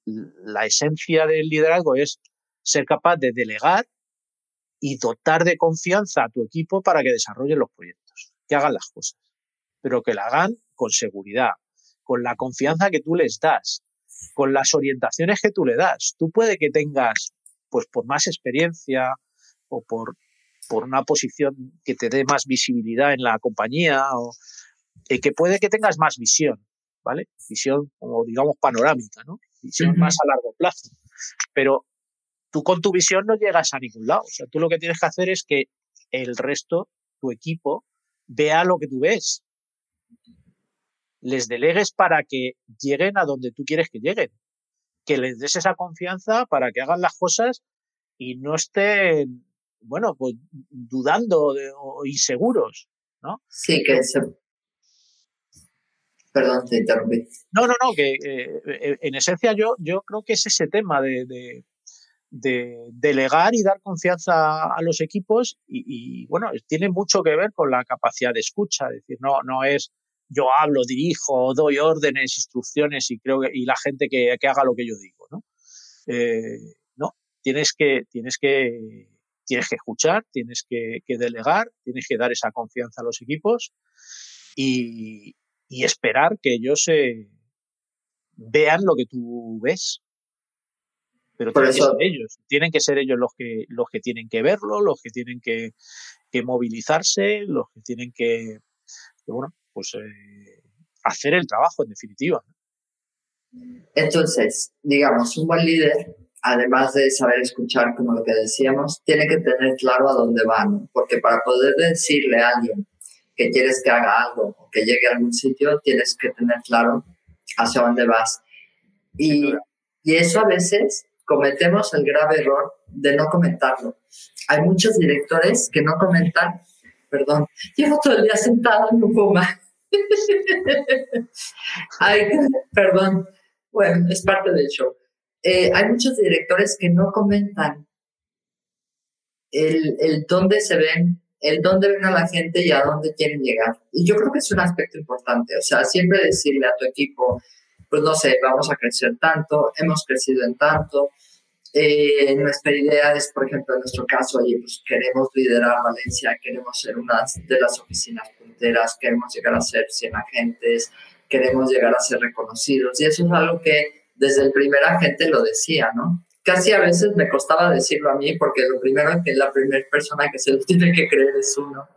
la esencia del liderazgo es ser capaz de delegar y dotar de confianza a tu equipo para que desarrollen los proyectos, que hagan las cosas, pero que la hagan con seguridad, con la confianza que tú les das, con las orientaciones que tú le das. Tú puede que tengas pues por más experiencia o por, por una posición que te dé más visibilidad en la compañía o eh, que puede que tengas más visión, ¿vale? Visión como digamos panorámica, ¿no? Visión más a largo plazo. Pero tú con tu visión no llegas a ningún lado. O sea, tú lo que tienes que hacer es que el resto, tu equipo, vea lo que tú ves. Les delegues para que lleguen a donde tú quieres que lleguen que les des esa confianza para que hagan las cosas y no estén, bueno, pues dudando o inseguros, ¿no? Sí, que se... Perdón, te interrumpí. No, no, no, que eh, eh, en esencia yo, yo creo que es ese tema de, de, delegar y dar confianza a los equipos y, y, bueno, tiene mucho que ver con la capacidad de escucha, es decir, no, no es yo hablo, dirijo, doy órdenes, instrucciones y creo que, y la gente que, que haga lo que yo digo, ¿no? Eh, no, tienes que, tienes que, tienes que escuchar, tienes que, delegar, tienes que dar esa confianza a los equipos y, y esperar que ellos se vean lo que tú ves. Pero tienen que ser ellos, tienen que ser ellos los que, los que tienen que verlo, los que tienen que, que movilizarse, los que tienen que, que bueno, pues eh, hacer el trabajo en definitiva. Entonces, digamos, un buen líder, además de saber escuchar, como lo que decíamos, tiene que tener claro a dónde va, porque para poder decirle a alguien que quieres que haga algo o que llegue a algún sitio, tienes que tener claro hacia dónde vas. Y, y eso a veces cometemos el grave error de no comentarlo. Hay muchos directores que no comentan, perdón, llevo todo el día sentado en un puma. Ay, perdón. Bueno, es parte del show. Eh, hay muchos directores que no comentan el, el dónde se ven, el dónde ven a la gente y a dónde quieren llegar. Y yo creo que es un aspecto importante. O sea, siempre decirle a tu equipo, pues no sé, vamos a crecer tanto, hemos crecido en tanto, eh, nuestra idea es, por ejemplo, en nuestro caso, oye, pues queremos liderar Valencia, queremos ser una de las oficinas punteras, queremos llegar a ser 100 agentes, queremos llegar a ser reconocidos. Y eso es algo que desde el primer agente lo decía, ¿no? Casi a veces me costaba decirlo a mí porque lo primero es que la primera persona que se lo (laughs) tiene que creer es uno.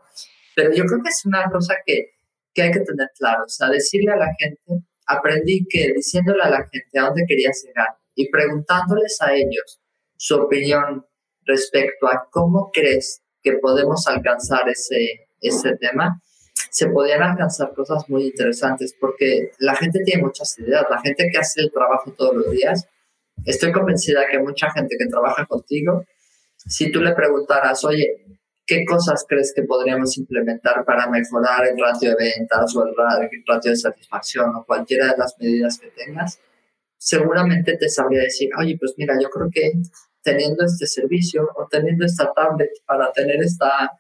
Pero yo creo que es una cosa que, que hay que tener claro. O sea, decirle a la gente, aprendí que diciéndole a la gente a dónde querías llegar, y preguntándoles a ellos su opinión respecto a cómo crees que podemos alcanzar ese, ese tema, se podían alcanzar cosas muy interesantes porque la gente tiene muchas ideas, la gente que hace el trabajo todos los días estoy convencida que mucha gente que trabaja contigo, si tú le preguntaras, oye, ¿qué cosas crees que podríamos implementar para mejorar el ratio de ventas o el ratio de satisfacción o cualquiera de las medidas que tengas? Seguramente te sabría decir, oye, pues mira, yo creo que teniendo este servicio o teniendo esta tablet para tener esta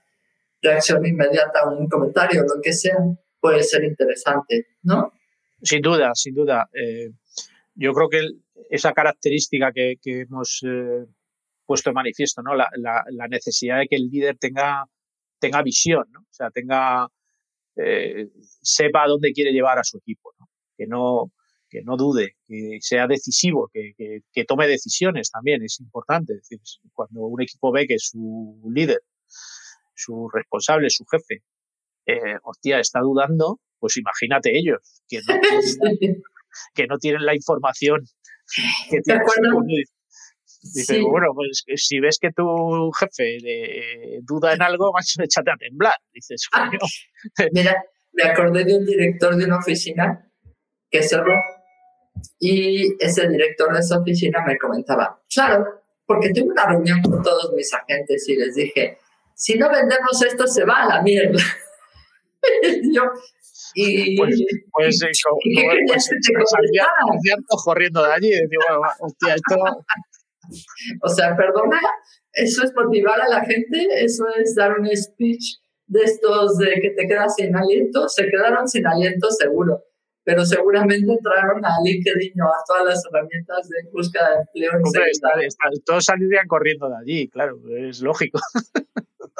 reacción inmediata a un comentario lo que sea, puede ser interesante, ¿no? Sin duda, sin duda. Eh, yo creo que esa característica que, hemos eh, puesto en manifiesto, ¿no? La, necesidad de que el líder tenga, tenga visión, ¿no? O sea, tenga, eh, sepa dónde quiere llevar a su equipo. Que no, que no dude, que sea decisivo, que, que, tome decisiones también, es importante. Es decir, cuando un equipo ve que su líder, su responsable, su jefe, eh, hostia, está dudando, pues imagínate ellos, que no (laughs) tienen, que no tienen la información que tienen. Dice, bueno, pues si ves que tu jefe duda en algo, macho, échate a temblar. Dices, Mira, me acordé de un director de una oficina que cerró y ese director de esa oficina me comentaba, claro, porque tuve una reunión con todos mis agentes y les dije, si no vendemos esto se va a la mierda. (laughs) yo, y, pues, pues, (laughs) como, pues, pues, corriendo de allí. Digo, hostia, esto... (laughs) o sea, perdona, eso es motivar a la gente, eso es dar un speech de estos de que te quedas sin aliento, se quedaron sin aliento seguro pero seguramente entraron a LinkedIn o a todas las herramientas de búsqueda de empleo. todos saldrían corriendo de allí, claro, es lógico.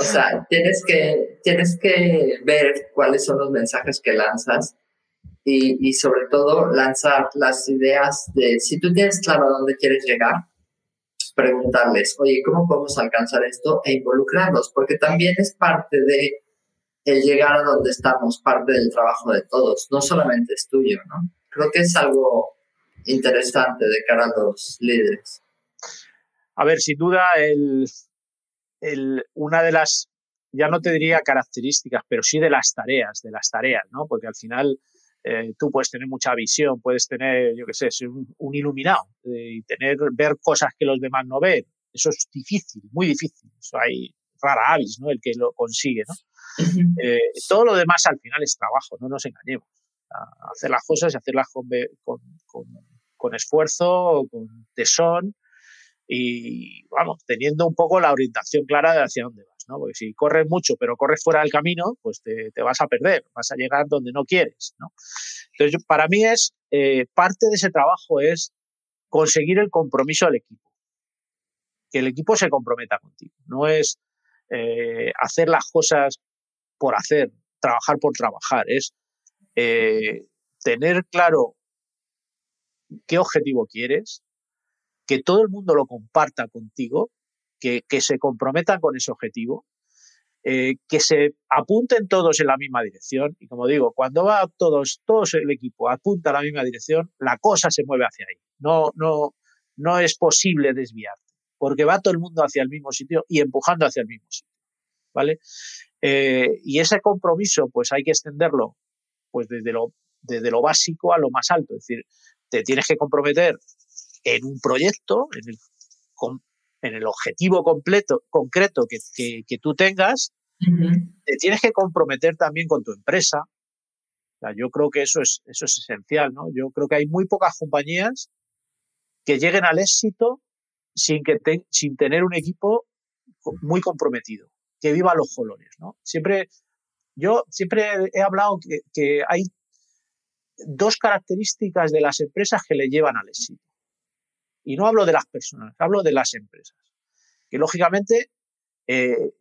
O sea, tienes que, tienes que ver cuáles son los mensajes que lanzas y, y sobre todo lanzar las ideas de, si tú tienes claro a dónde quieres llegar, preguntarles, oye, ¿cómo podemos alcanzar esto? E involucrarlos, porque también es parte de el llegar a donde estamos parte del trabajo de todos, no solamente es tuyo, ¿no? Creo que es algo interesante de cara a los líderes. A ver, sin duda, el, una de las, ya no te diría características, pero sí de las tareas, de las tareas, ¿no? Porque al final eh, tú puedes tener mucha visión, puedes tener, yo qué sé, ser un, iluminado eh, y tener, ver cosas que los demás no ven. Eso es difícil, muy difícil. Eso hay rara avis, ¿no? El que lo consigue, ¿no? Eh, todo lo demás al final es trabajo, no nos engañemos. hacer las cosas y hacerlas con, esfuerzo, con tesón y, vamos, teniendo un poco la orientación clara de hacia dónde vas, ¿no? Porque si corres mucho pero corres fuera del camino, pues te, vas a perder, vas a llegar donde no quieres, ¿no? Entonces, para mí es, eh, parte de ese trabajo es conseguir el compromiso del equipo. Que el equipo se comprometa contigo. No es eh, hacer las cosas por hacer, trabajar por trabajar, es eh, tener claro qué objetivo quieres, que todo el mundo lo comparta contigo, que, se comprometan con ese objetivo, eh, que se apunten todos en la misma dirección. Y como digo, cuando va todos, todos el equipo apunta a la misma dirección, la cosa se mueve hacia ahí. No, no, no es posible desviarte, porque va todo el mundo hacia el mismo sitio y empujando hacia el mismo sitio. ¿Vale? Eh, y ese compromiso, pues hay que extenderlo pues desde lo, desde lo básico a lo más alto. Es decir, te tienes que comprometer en un proyecto, en el, en el objetivo completo, concreto que, que, tú tengas, te tienes que comprometer también con tu empresa. yo creo que eso es, eso es esencial, ¿no? Yo creo que hay muy pocas compañías que lleguen al éxito sin, que sin tener un equipo muy comprometido que viva los colores, ¿no? Siempre, yo siempre he hablado que, hay dos características de las empresas que le llevan al éxito. Y no hablo de las personas, hablo de las empresas. Que lógicamente, eh,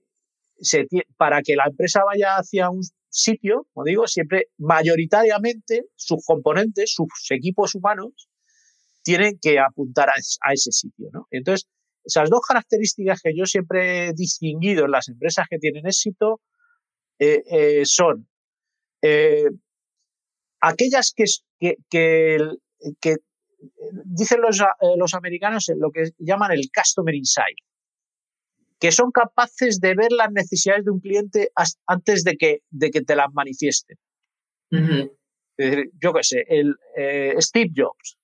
para que la empresa vaya hacia un sitio, como digo, siempre mayoritariamente sus componentes, sus equipos humanos, tienen que apuntar a, a ese sitio. ¿no? Entonces, esas dos características que yo siempre he distinguido en las empresas que tienen éxito eh, eh, son eh, aquellas que, que, dicen los, los americanos lo que llaman el customer insight, que son capaces de ver las necesidades de un cliente antes de que, de que te las manifiesten. yo qué sé, el Steve Jobs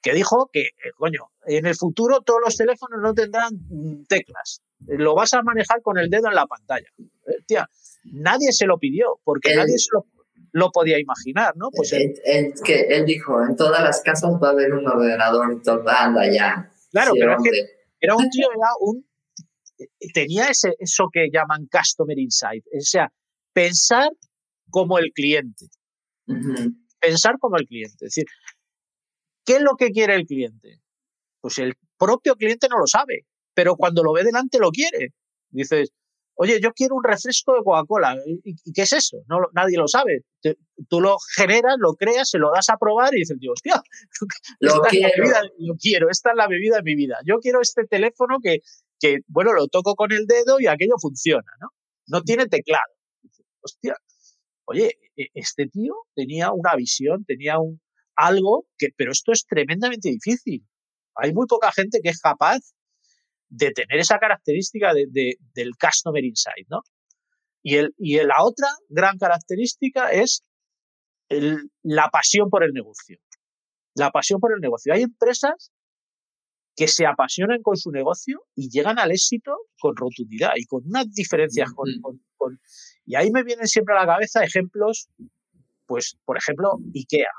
que dijo que, eh, coño, en el futuro todos los teléfonos no tendrán mm, teclas. Lo vas a manejar con el dedo en la pantalla. Eh, tía, nadie se lo pidió, porque nadie se lo, podía imaginar, ¿no? Pues él, que él dijo, en todas las casas va a haber un ordenador, anda ya. Claro, pero es que era un tío, era un, tenía ese, eso que llaman customer insight, o sea, pensar como el cliente. Pensar como el cliente. Es decir, ¿qué es lo que quiere el cliente? Pues el propio cliente no lo sabe, pero cuando lo ve delante lo quiere. Dices, oye, yo quiero un refresco de Coca-Cola. ¿Y, qué es eso? No, nadie lo sabe. tú lo generas, lo creas, se lo das a probar y dices, hostia, (laughs) lo, quiero. lo quiero, esta es la bebida de mi vida. Yo quiero este teléfono que, que, bueno, lo toco con el dedo y aquello funciona, ¿no? No tiene teclado. Hostia, oye, e, este tío tenía una visión, tenía un, algo que, pero esto es tremendamente difícil. Hay muy poca gente que es capaz de tener esa característica de, del customer insight, ¿no? Y, el, y la otra gran característica es la pasión por el negocio. La pasión por el negocio. Hay empresas que se apasionan con su negocio y llegan al éxito con rotundidad y con unas diferencias. Con, y ahí me vienen siempre a la cabeza ejemplos, pues, por ejemplo, IKEA.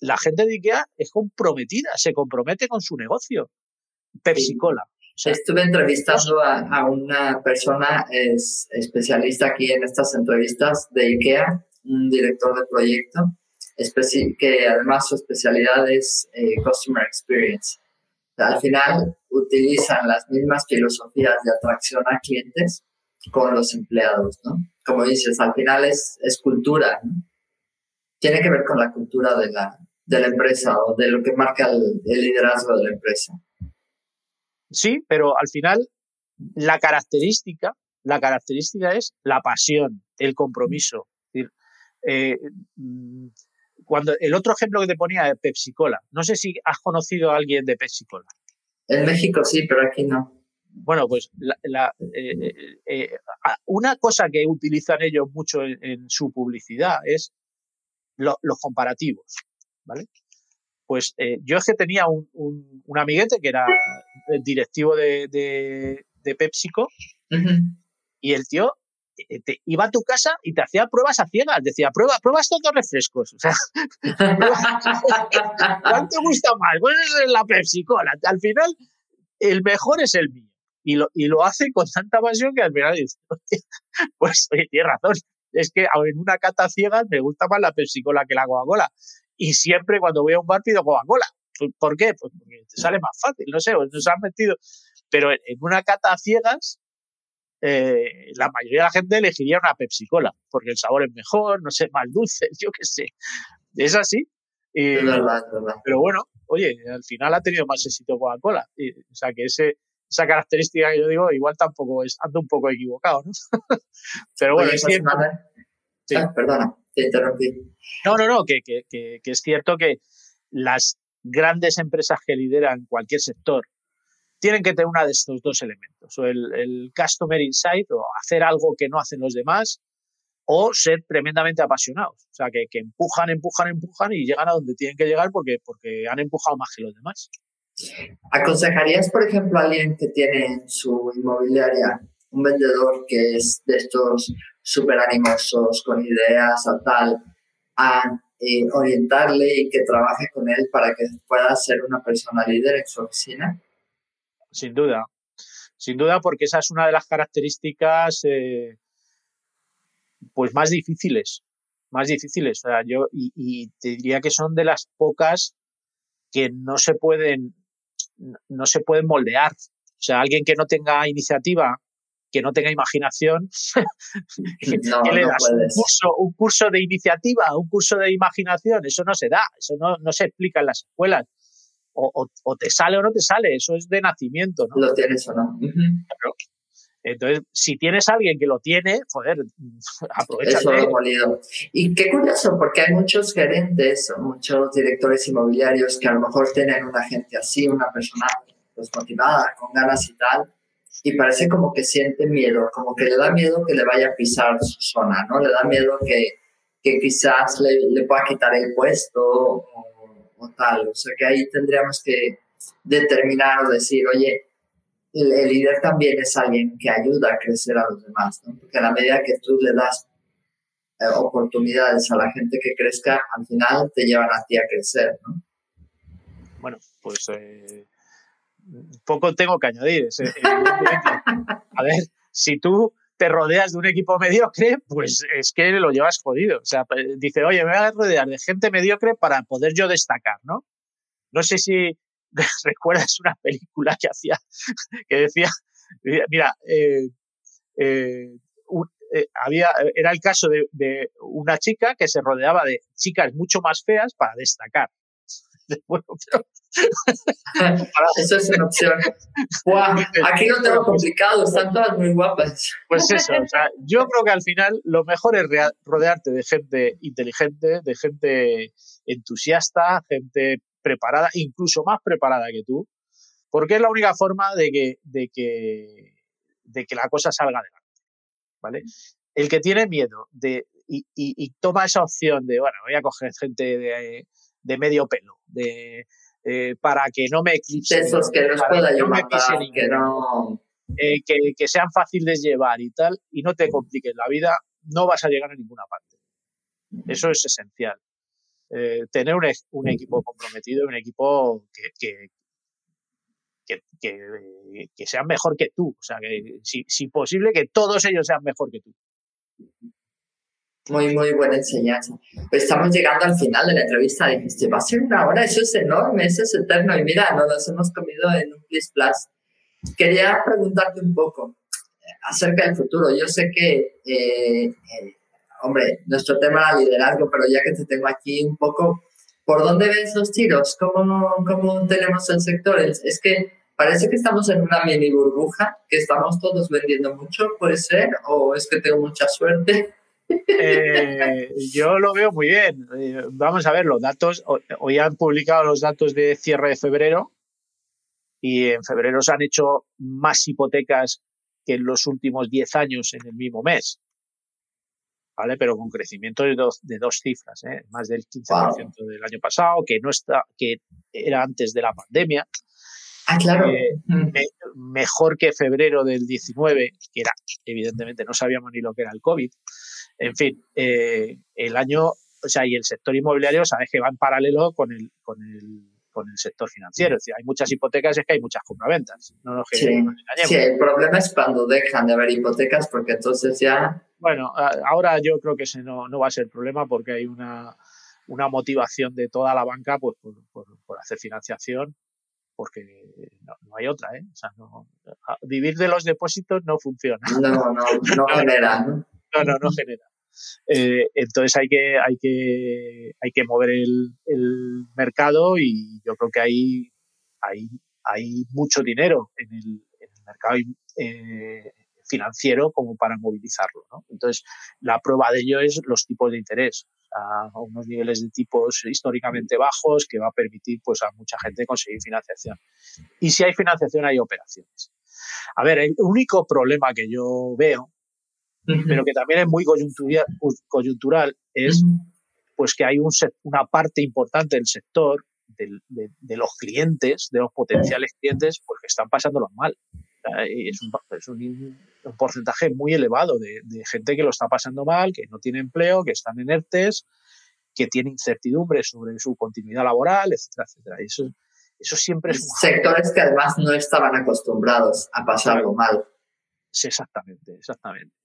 La gente de IKEA es comprometida, se compromete con su negocio. Pepsi Cola. Estuve entrevistando a, una persona es, especialista aquí en estas entrevistas de IKEA, un director de proyecto, que además su especialidad es eh, Customer Experience. Al final utilizan las mismas filosofías de atracción a clientes con los empleados, ¿no? Como dices, al final es, es cultura, Tiene que ver con la cultura de la, de la empresa o de lo que marca el, liderazgo de la empresa. Sí, pero al final la característica, la característica es la pasión, el compromiso. Es decir, eh, cuando el otro ejemplo que te ponía es Pepsi Cola. No sé si has conocido a alguien de Pepsi Cola. En México sí, pero aquí no. Bueno, pues eh, eh, una cosa que utilizan ellos mucho en, su publicidad es los comparativos, ¿vale? Pues yo es que tenía un, un, amiguete que era el directivo de, de, PepsiCo y el tío te iba a tu casa y te hacía pruebas a ciegas. Decía, prueba, prueba estos dos refrescos. O sea, (laughs) ¿cuál te gusta más? ¿Cuál es la Pepsi Cola? Al final, el mejor es el mío. Y lo, y lo hace con tanta pasión que al final dice, pues oye, tiene razón. Es que en una cata ciega me gusta más la Pepsi Cola que la Coca-Cola. Y siempre cuando voy a un bar pido Coca-Cola. ¿Por qué? Pues porque te sale más fácil, no sé, nos han metido. Pero en, una cata ciegas, eh, la mayoría de la gente elegiría una Pepsi Cola, porque el sabor es mejor, no sé, más dulce, (laughs) yo qué sé. Es así. Pero bueno, oye, al final ha tenido más éxito Coca-Cola. O sea que ese, esa característica que yo digo, igual tampoco es, ando un poco equivocado, ¿no? (laughs) Pero bueno, es cierto. Ah, perdona, te interrumpí. No, no, no, que, que, que, es cierto que las grandes empresas que lideran cualquier sector tienen que tener uno de estos dos elementos, o el, el, customer insight, o hacer algo que no hacen los demás, o ser tremendamente apasionados. O sea, que, que empujan, empujan, empujan y llegan a donde tienen que llegar porque, porque han empujado más que los demás. ¿Aconsejarías, por ejemplo, a alguien que tiene en su inmobiliaria un vendedor que es de estos súper animosos, con ideas a tal, a eh, orientarle y que trabaje con él para que pueda ser una persona líder en su oficina? Sin duda, sin duda, porque esa es una de las características eh, pues más difíciles, más difíciles. O sea, yo y, y, te diría que son de las pocas que no se pueden no se pueden moldear. O sea, alguien que no tenga iniciativa, que no tenga imaginación, (laughs) que le das un curso, un curso de iniciativa, un curso de imaginación, eso no se da, eso no, no se explica en las escuelas. O, o, te sale o no te sale, eso es de nacimiento, ¿no? Lo tienes o no. Entonces, si tienes a alguien que lo tiene, joder, (laughs) aprovecha. Y qué curioso, porque hay muchos gerentes muchos directores inmobiliarios que a lo mejor tienen una gente así, una persona pues, motivada, con ganas y tal, y parece como que siente miedo, como que le da miedo que le vaya a pisar su zona, ¿no? Le da miedo que, que quizás le, le pueda quitar el puesto o, o tal. O sea que ahí tendríamos que determinar o decir, oye, el, líder también es alguien que ayuda a crecer a los demás, ¿no? Porque a la medida que tú le das eh, oportunidades a la gente que crezca, al final te llevan a ti a crecer, ¿no? Bueno, pues eh, poco tengo que añadir. (laughs) a ver, si tú te rodeas de un equipo mediocre, pues es que lo llevas jodido. O sea, pues, dice, oye, me voy a rodear de gente mediocre para poder yo destacar, ¿no? No sé si (laughs) recuerdas una película que hacía, que decía, mira, eh, eh, eh, había, era el caso de, una chica que se rodeaba de chicas mucho más feas para destacar. (laughs) (laughs) Eso es una opción. aquí no tengo complicado, están todas muy guapas. Pues eso, yo creo que al final lo mejor es rodearte de gente inteligente, de gente entusiasta, gente preparada, incluso más preparada que tú, porque es la única forma de que, de que, de que la cosa salga adelante. ¿Vale? El que tiene miedo de, y, toma esa opción de, bueno, voy a coger gente de, de medio pelo, de, eh, para que no me eclipse. Esos que los pueda que no eh, que, que, sean fáciles de llevar y tal, y no te compliquen la vida, no vas a llegar a ninguna parte. Eso es esencial. Eh, tener un, un, equipo comprometido, un equipo que, que, que, que, sean mejor que tú. O sea, que si, si posible, que todos ellos sean mejor que tú. Muy, muy buena enseñanza. Pues estamos llegando al final de la entrevista. Dijiste, va a ser una hora, eso es enorme, eso es eterno. Y mira, nos los hemos comido en un Plus Plus. Quería preguntarte un poco eh, acerca del futuro. Yo sé que, eh, eh, hombre, nuestro tema era liderazgo, pero ya que te tengo aquí un poco, ¿por dónde ves los tiros? ¿Cómo, cómo tenemos el sector? Es que parece que estamos en una mini burbuja, que estamos todos vendiendo mucho, puede ser, o es que tengo mucha suerte. Eh, yo lo veo muy bien. Eh, vamos a ver los datos. Hoy han publicado los datos de cierre de febrero y en febrero se han hecho más hipotecas que en los últimos 10 años en el mismo mes. ¿Vale? Pero con crecimiento de dos, de dos cifras, ¿eh? más del 15% del año pasado, que no está, que era antes de la pandemia. Ah, claro. mejor que febrero del 19, que era, evidentemente, no sabíamos ni lo que era el COVID. En fin, eh, el año, o sea, y el sector inmobiliario, sabes que va en paralelo con el, con el, con el sector financiero. Es decir, hay muchas hipotecas, es que hay muchas compraventas. No sí, sí, el problema es cuando dejan de haber hipotecas, porque entonces ya. Bueno, ahora yo creo que ese no, no va a ser el problema porque hay una, una motivación de toda la banca pues, por, por, por hacer financiación porque no, hay otra, ¿eh? O sea, no, vivir de los depósitos no funciona. No, no, no (laughs) genera. No, no, no genera. Eh, entonces hay que, hay que, hay que mover el, mercado y yo creo que hay, hay, hay mucho dinero en el, en el mercado eh, financiero como para movilizarlo. ¿no? Entonces, la prueba de ello es los tipos de interés a unos niveles de tipos históricamente bajos que va a permitir pues, a mucha gente conseguir financiación. Y si hay financiación, hay operaciones. A ver, el único problema que yo veo pero que también es muy coyuntural, es pues que hay un, una parte importante del sector, de, los clientes, de los potenciales clientes, pues que están pasándolo mal. Es, un, es un, porcentaje muy elevado de, gente que lo está pasando mal, que no tiene empleo, que están en ERTES, que tiene incertidumbre sobre su continuidad laboral, etcétera, etcétera. Y eso, eso siempre es... (laughs) Sectores que además no estaban acostumbrados a pasarlo mal. Sí, exactamente, exactamente.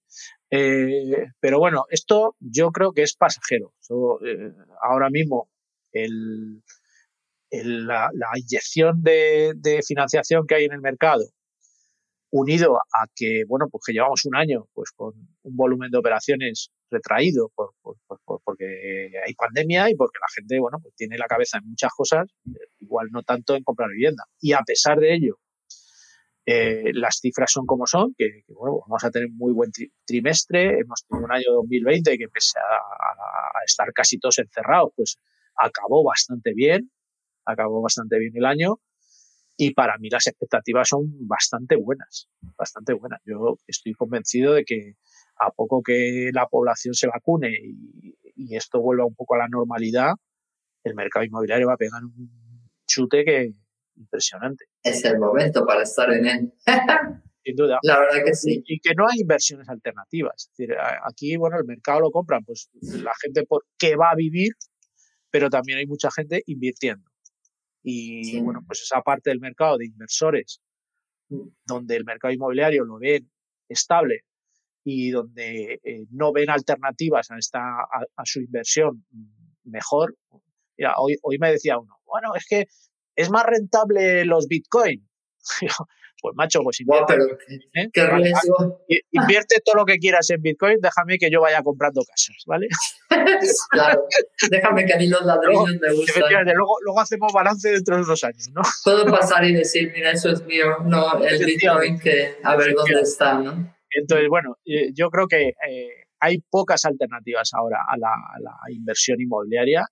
Eh, pero bueno, esto yo creo que es pasajero. Eh, ahora mismo el, la, inyección de, financiación que hay en el mercado, unido a que, bueno, pues que llevamos un año pues con un volumen de operaciones retraído por, porque hay pandemia y porque la gente, bueno, pues tiene la cabeza en muchas cosas, igual no tanto en comprar vivienda. Y a pesar de ello, eh, las cifras son como son, que, bueno, vamos a tener muy buen trimestre. Hemos tenido un año 2020 que pese a, estar casi todos encerrados, pues acabó bastante bien, acabó bastante bien el año. Y para mí las expectativas son bastante buenas, bastante buenas. Yo estoy convencido de que a poco que la población se vacune y, esto vuelva un poco a la normalidad, el mercado inmobiliario va a pegar un chute que impresionante. Es el momento para estar en él. (laughs) Sin duda. La verdad que sí. Y, que no hay inversiones alternativas. Es decir, aquí, bueno, el mercado lo compran, pues la gente por qué va a vivir, pero también hay mucha gente invirtiendo. Y bueno, pues esa parte del mercado de inversores, mm. donde el mercado inmobiliario lo ven estable y donde eh, no ven alternativas a, esta, a, su inversión mejor. Mira, hoy, hoy me decía uno, bueno, es que es más rentable los bitcoins. (laughs) pues macho, pues invierte, ¿eh? invierte todo lo que quieras en Bitcoin, déjame que yo vaya comprando casas, ¿vale? (laughs) claro, déjame que a mí los (laughs) ladrillos me gustan. Luego, luego hacemos balance dentro de unos años, ¿no? Puedo pasar y decir, mira, eso es mío, no el Bitcoin, que a ver dónde está, ¿no? Entonces, bueno, yo creo que eh, hay pocas alternativas ahora a la, a la inversión inmobiliaria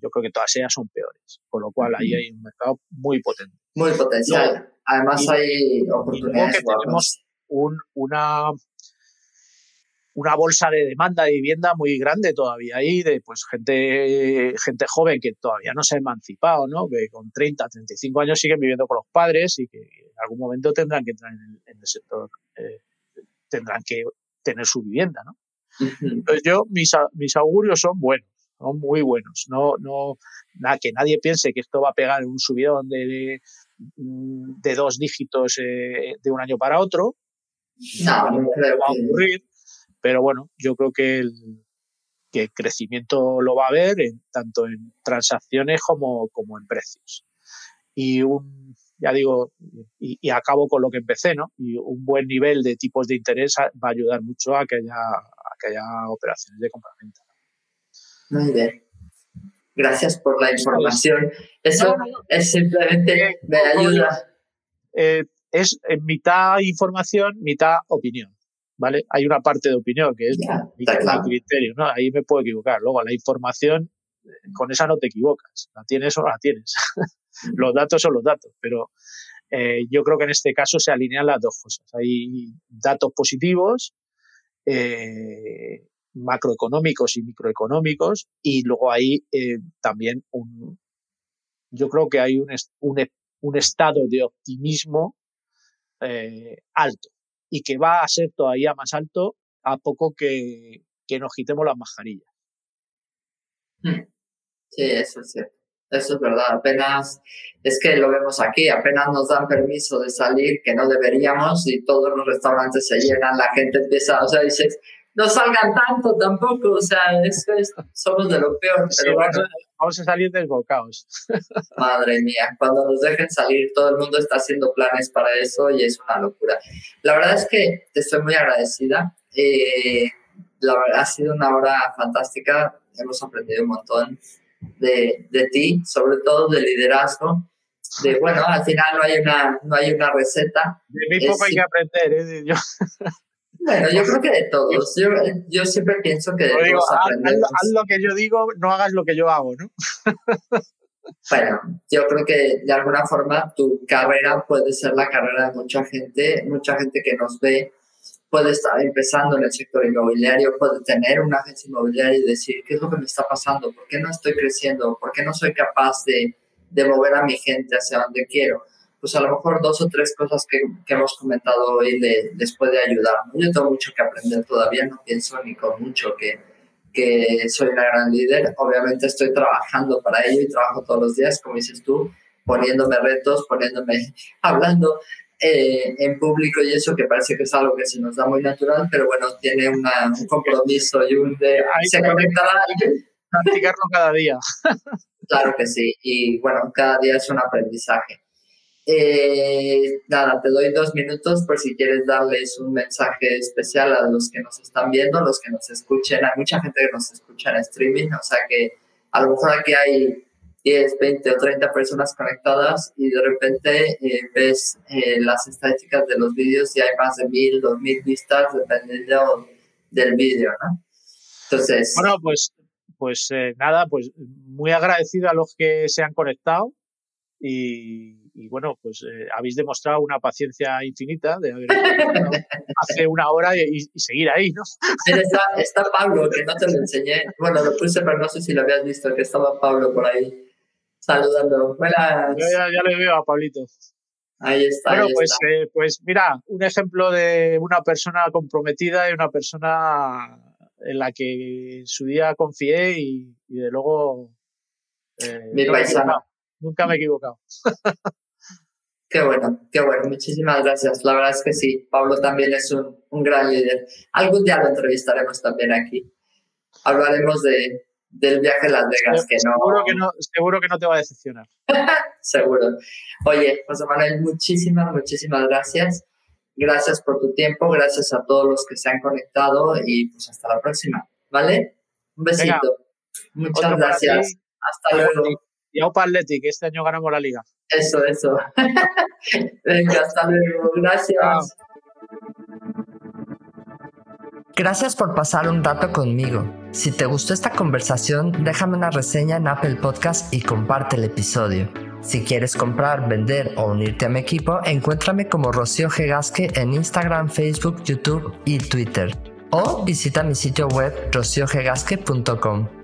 yo creo que todas ellas son peores. Con lo cual ahí hay un mercado muy potente. Muy potencial. Además hay oportunidades. que tenemos un, una, una bolsa de demanda de vivienda muy grande todavía ahí, de pues gente, gente joven que todavía no se ha emancipado, ¿no? que con 30, 35 años siguen viviendo con los padres y que en algún momento tendrán que entrar en el, sector, eh, tendrán que tener su vivienda. ¿no? Entonces yo, mis, mis augurios son buenos son muy buenos. No, no, nada, que nadie piense que esto va a pegar un subidón de, de, dos dígitos eh, de un año para otro. No, no creo va a ocurrir. Pero bueno, yo creo que el, que el crecimiento lo va a haber en, tanto en transacciones como, como en precios. Y un, ya digo, y, acabo con lo que empecé, ¿no? Y un buen nivel de tipos de interés va a ayudar mucho a que haya, a que haya operaciones de compraventa. Muy bien. Gracias por la información. Eso es simplemente me ayuda. Eh, es en mitad información, mitad opinión. ¿Vale? Hay una parte de opinión que es mi, criterio, ¿no? Ahí me puedo equivocar. Luego, la información, con esa no te equivocas. La tienes o no la tienes. (laughs) los datos son los datos, pero eh, yo creo que en este caso se alinean las dos cosas. Hay datos positivos eh, macroeconómicos y microeconómicos y luego hay eh, también un, yo creo que hay un, un, un estado de optimismo eh, alto y que va a ser todavía más alto a poco que, que nos quitemos las mascarillas. Sí, eso es cierto. Eso es verdad. Apenas, es que lo vemos aquí, apenas nos dan permiso de salir, que no deberíamos, y todos los restaurantes se llenan, la gente empieza, o sea, dices, no salgan tanto tampoco, o sea, eso es, somos de lo peor, pero bueno. Vamos a salir desbocados. (laughs) Madre mía, cuando nos dejen salir, todo el mundo está haciendo planes para eso y es una locura. La verdad es que te estoy muy agradecida. Eh, la verdad ha sido una hora fantástica, hemos aprendido un montón de, de ti, sobre todo de liderazgo. De, bueno, al final no hay una, no hay una receta. De mí poco hay que aprender, ¿eh? Yo. (laughs) Bueno, yo creo que de todos. Yo, yo siempre pienso que de todos haz, lo que yo digo, no hagas lo que yo hago, ¿no? bueno, yo creo que de alguna forma tu carrera puede ser la carrera de mucha gente, mucha gente que nos ve puede estar empezando en el sector inmobiliario, puede tener una agencia inmobiliaria y decir, ¿qué es lo que me está pasando? ¿Por qué no estoy creciendo? ¿Por qué no soy capaz de, de mover a mi gente hacia donde quiero? Pues a lo mejor dos o tres cosas que, que hemos comentado hoy les puede ayudar. Yo tengo mucho que aprender todavía, no pienso ni con mucho que, que soy una gran líder. Obviamente estoy trabajando para ello y trabajo todos los días, como dices tú, poniéndome retos, poniéndome, (laughs) hablando eh, en público y eso que parece que es algo que se nos da muy natural, pero bueno, tiene una, un compromiso y un de... ¿Se conectará Practicarlo cada día. (laughs) claro que sí, y bueno, cada día es un aprendizaje. Eh, nada, te doy dos minutos por si quieres darles un mensaje especial a los que nos están viendo, los que nos escuchen. Hay mucha gente que nos escucha en streaming, o sea que a lo mejor aquí hay 10, 20 o 30 personas conectadas y de repente eh, ves eh, las estadísticas de los vídeos y hay más de mil, dos mil vistas dependiendo del vídeo, ¿no? Entonces... Bueno, pues, pues nada, pues muy agradecido a los que se han conectado y y, bueno, pues eh, habéis demostrado una paciencia infinita de haber hace (laughs) una hora y, seguir ahí, ¿no? Está, (laughs) está, Pablo, que no te lo enseñé. Bueno, lo puse, pero no sé si lo habías visto, que estaba Pablo por ahí saludando. Buenas. Yo ya, le veo a Pablito. Ahí está. Bueno, pues, eh, pues mira, un ejemplo de una persona comprometida y una persona en la que en su día confié y, de luego... Eh, Mi paisano. Nunca me he equivocado. (laughs) Qué bueno, qué bueno. Muchísimas gracias. La verdad es que sí, Pablo también es un, un gran líder. Algún día lo entrevistaremos también aquí. Hablaremos de, del viaje a Las Vegas, que no... Seguro que no, seguro que no te va a decepcionar. (laughs) seguro. Oye, José Manuel, muchísimas, muchísimas gracias. Gracias por tu tiempo, gracias a todos los que se han conectado y pues hasta la próxima, ¿vale? Un besito. Muchas gracias. Hasta luego. Y Aupa Athletic, este año ganamos la liga. Eso, eso. (laughs) Venga, hasta. Gracias. Gracias por pasar un rato conmigo. Si te gustó esta conversación, déjame una reseña en Apple Podcast y comparte el episodio. Si quieres comprar, vender o unirte a mi equipo, encuéntrame como Rocío Gegasque en Instagram, Facebook, YouTube y Twitter. O visita mi sitio web rociogegasque.com.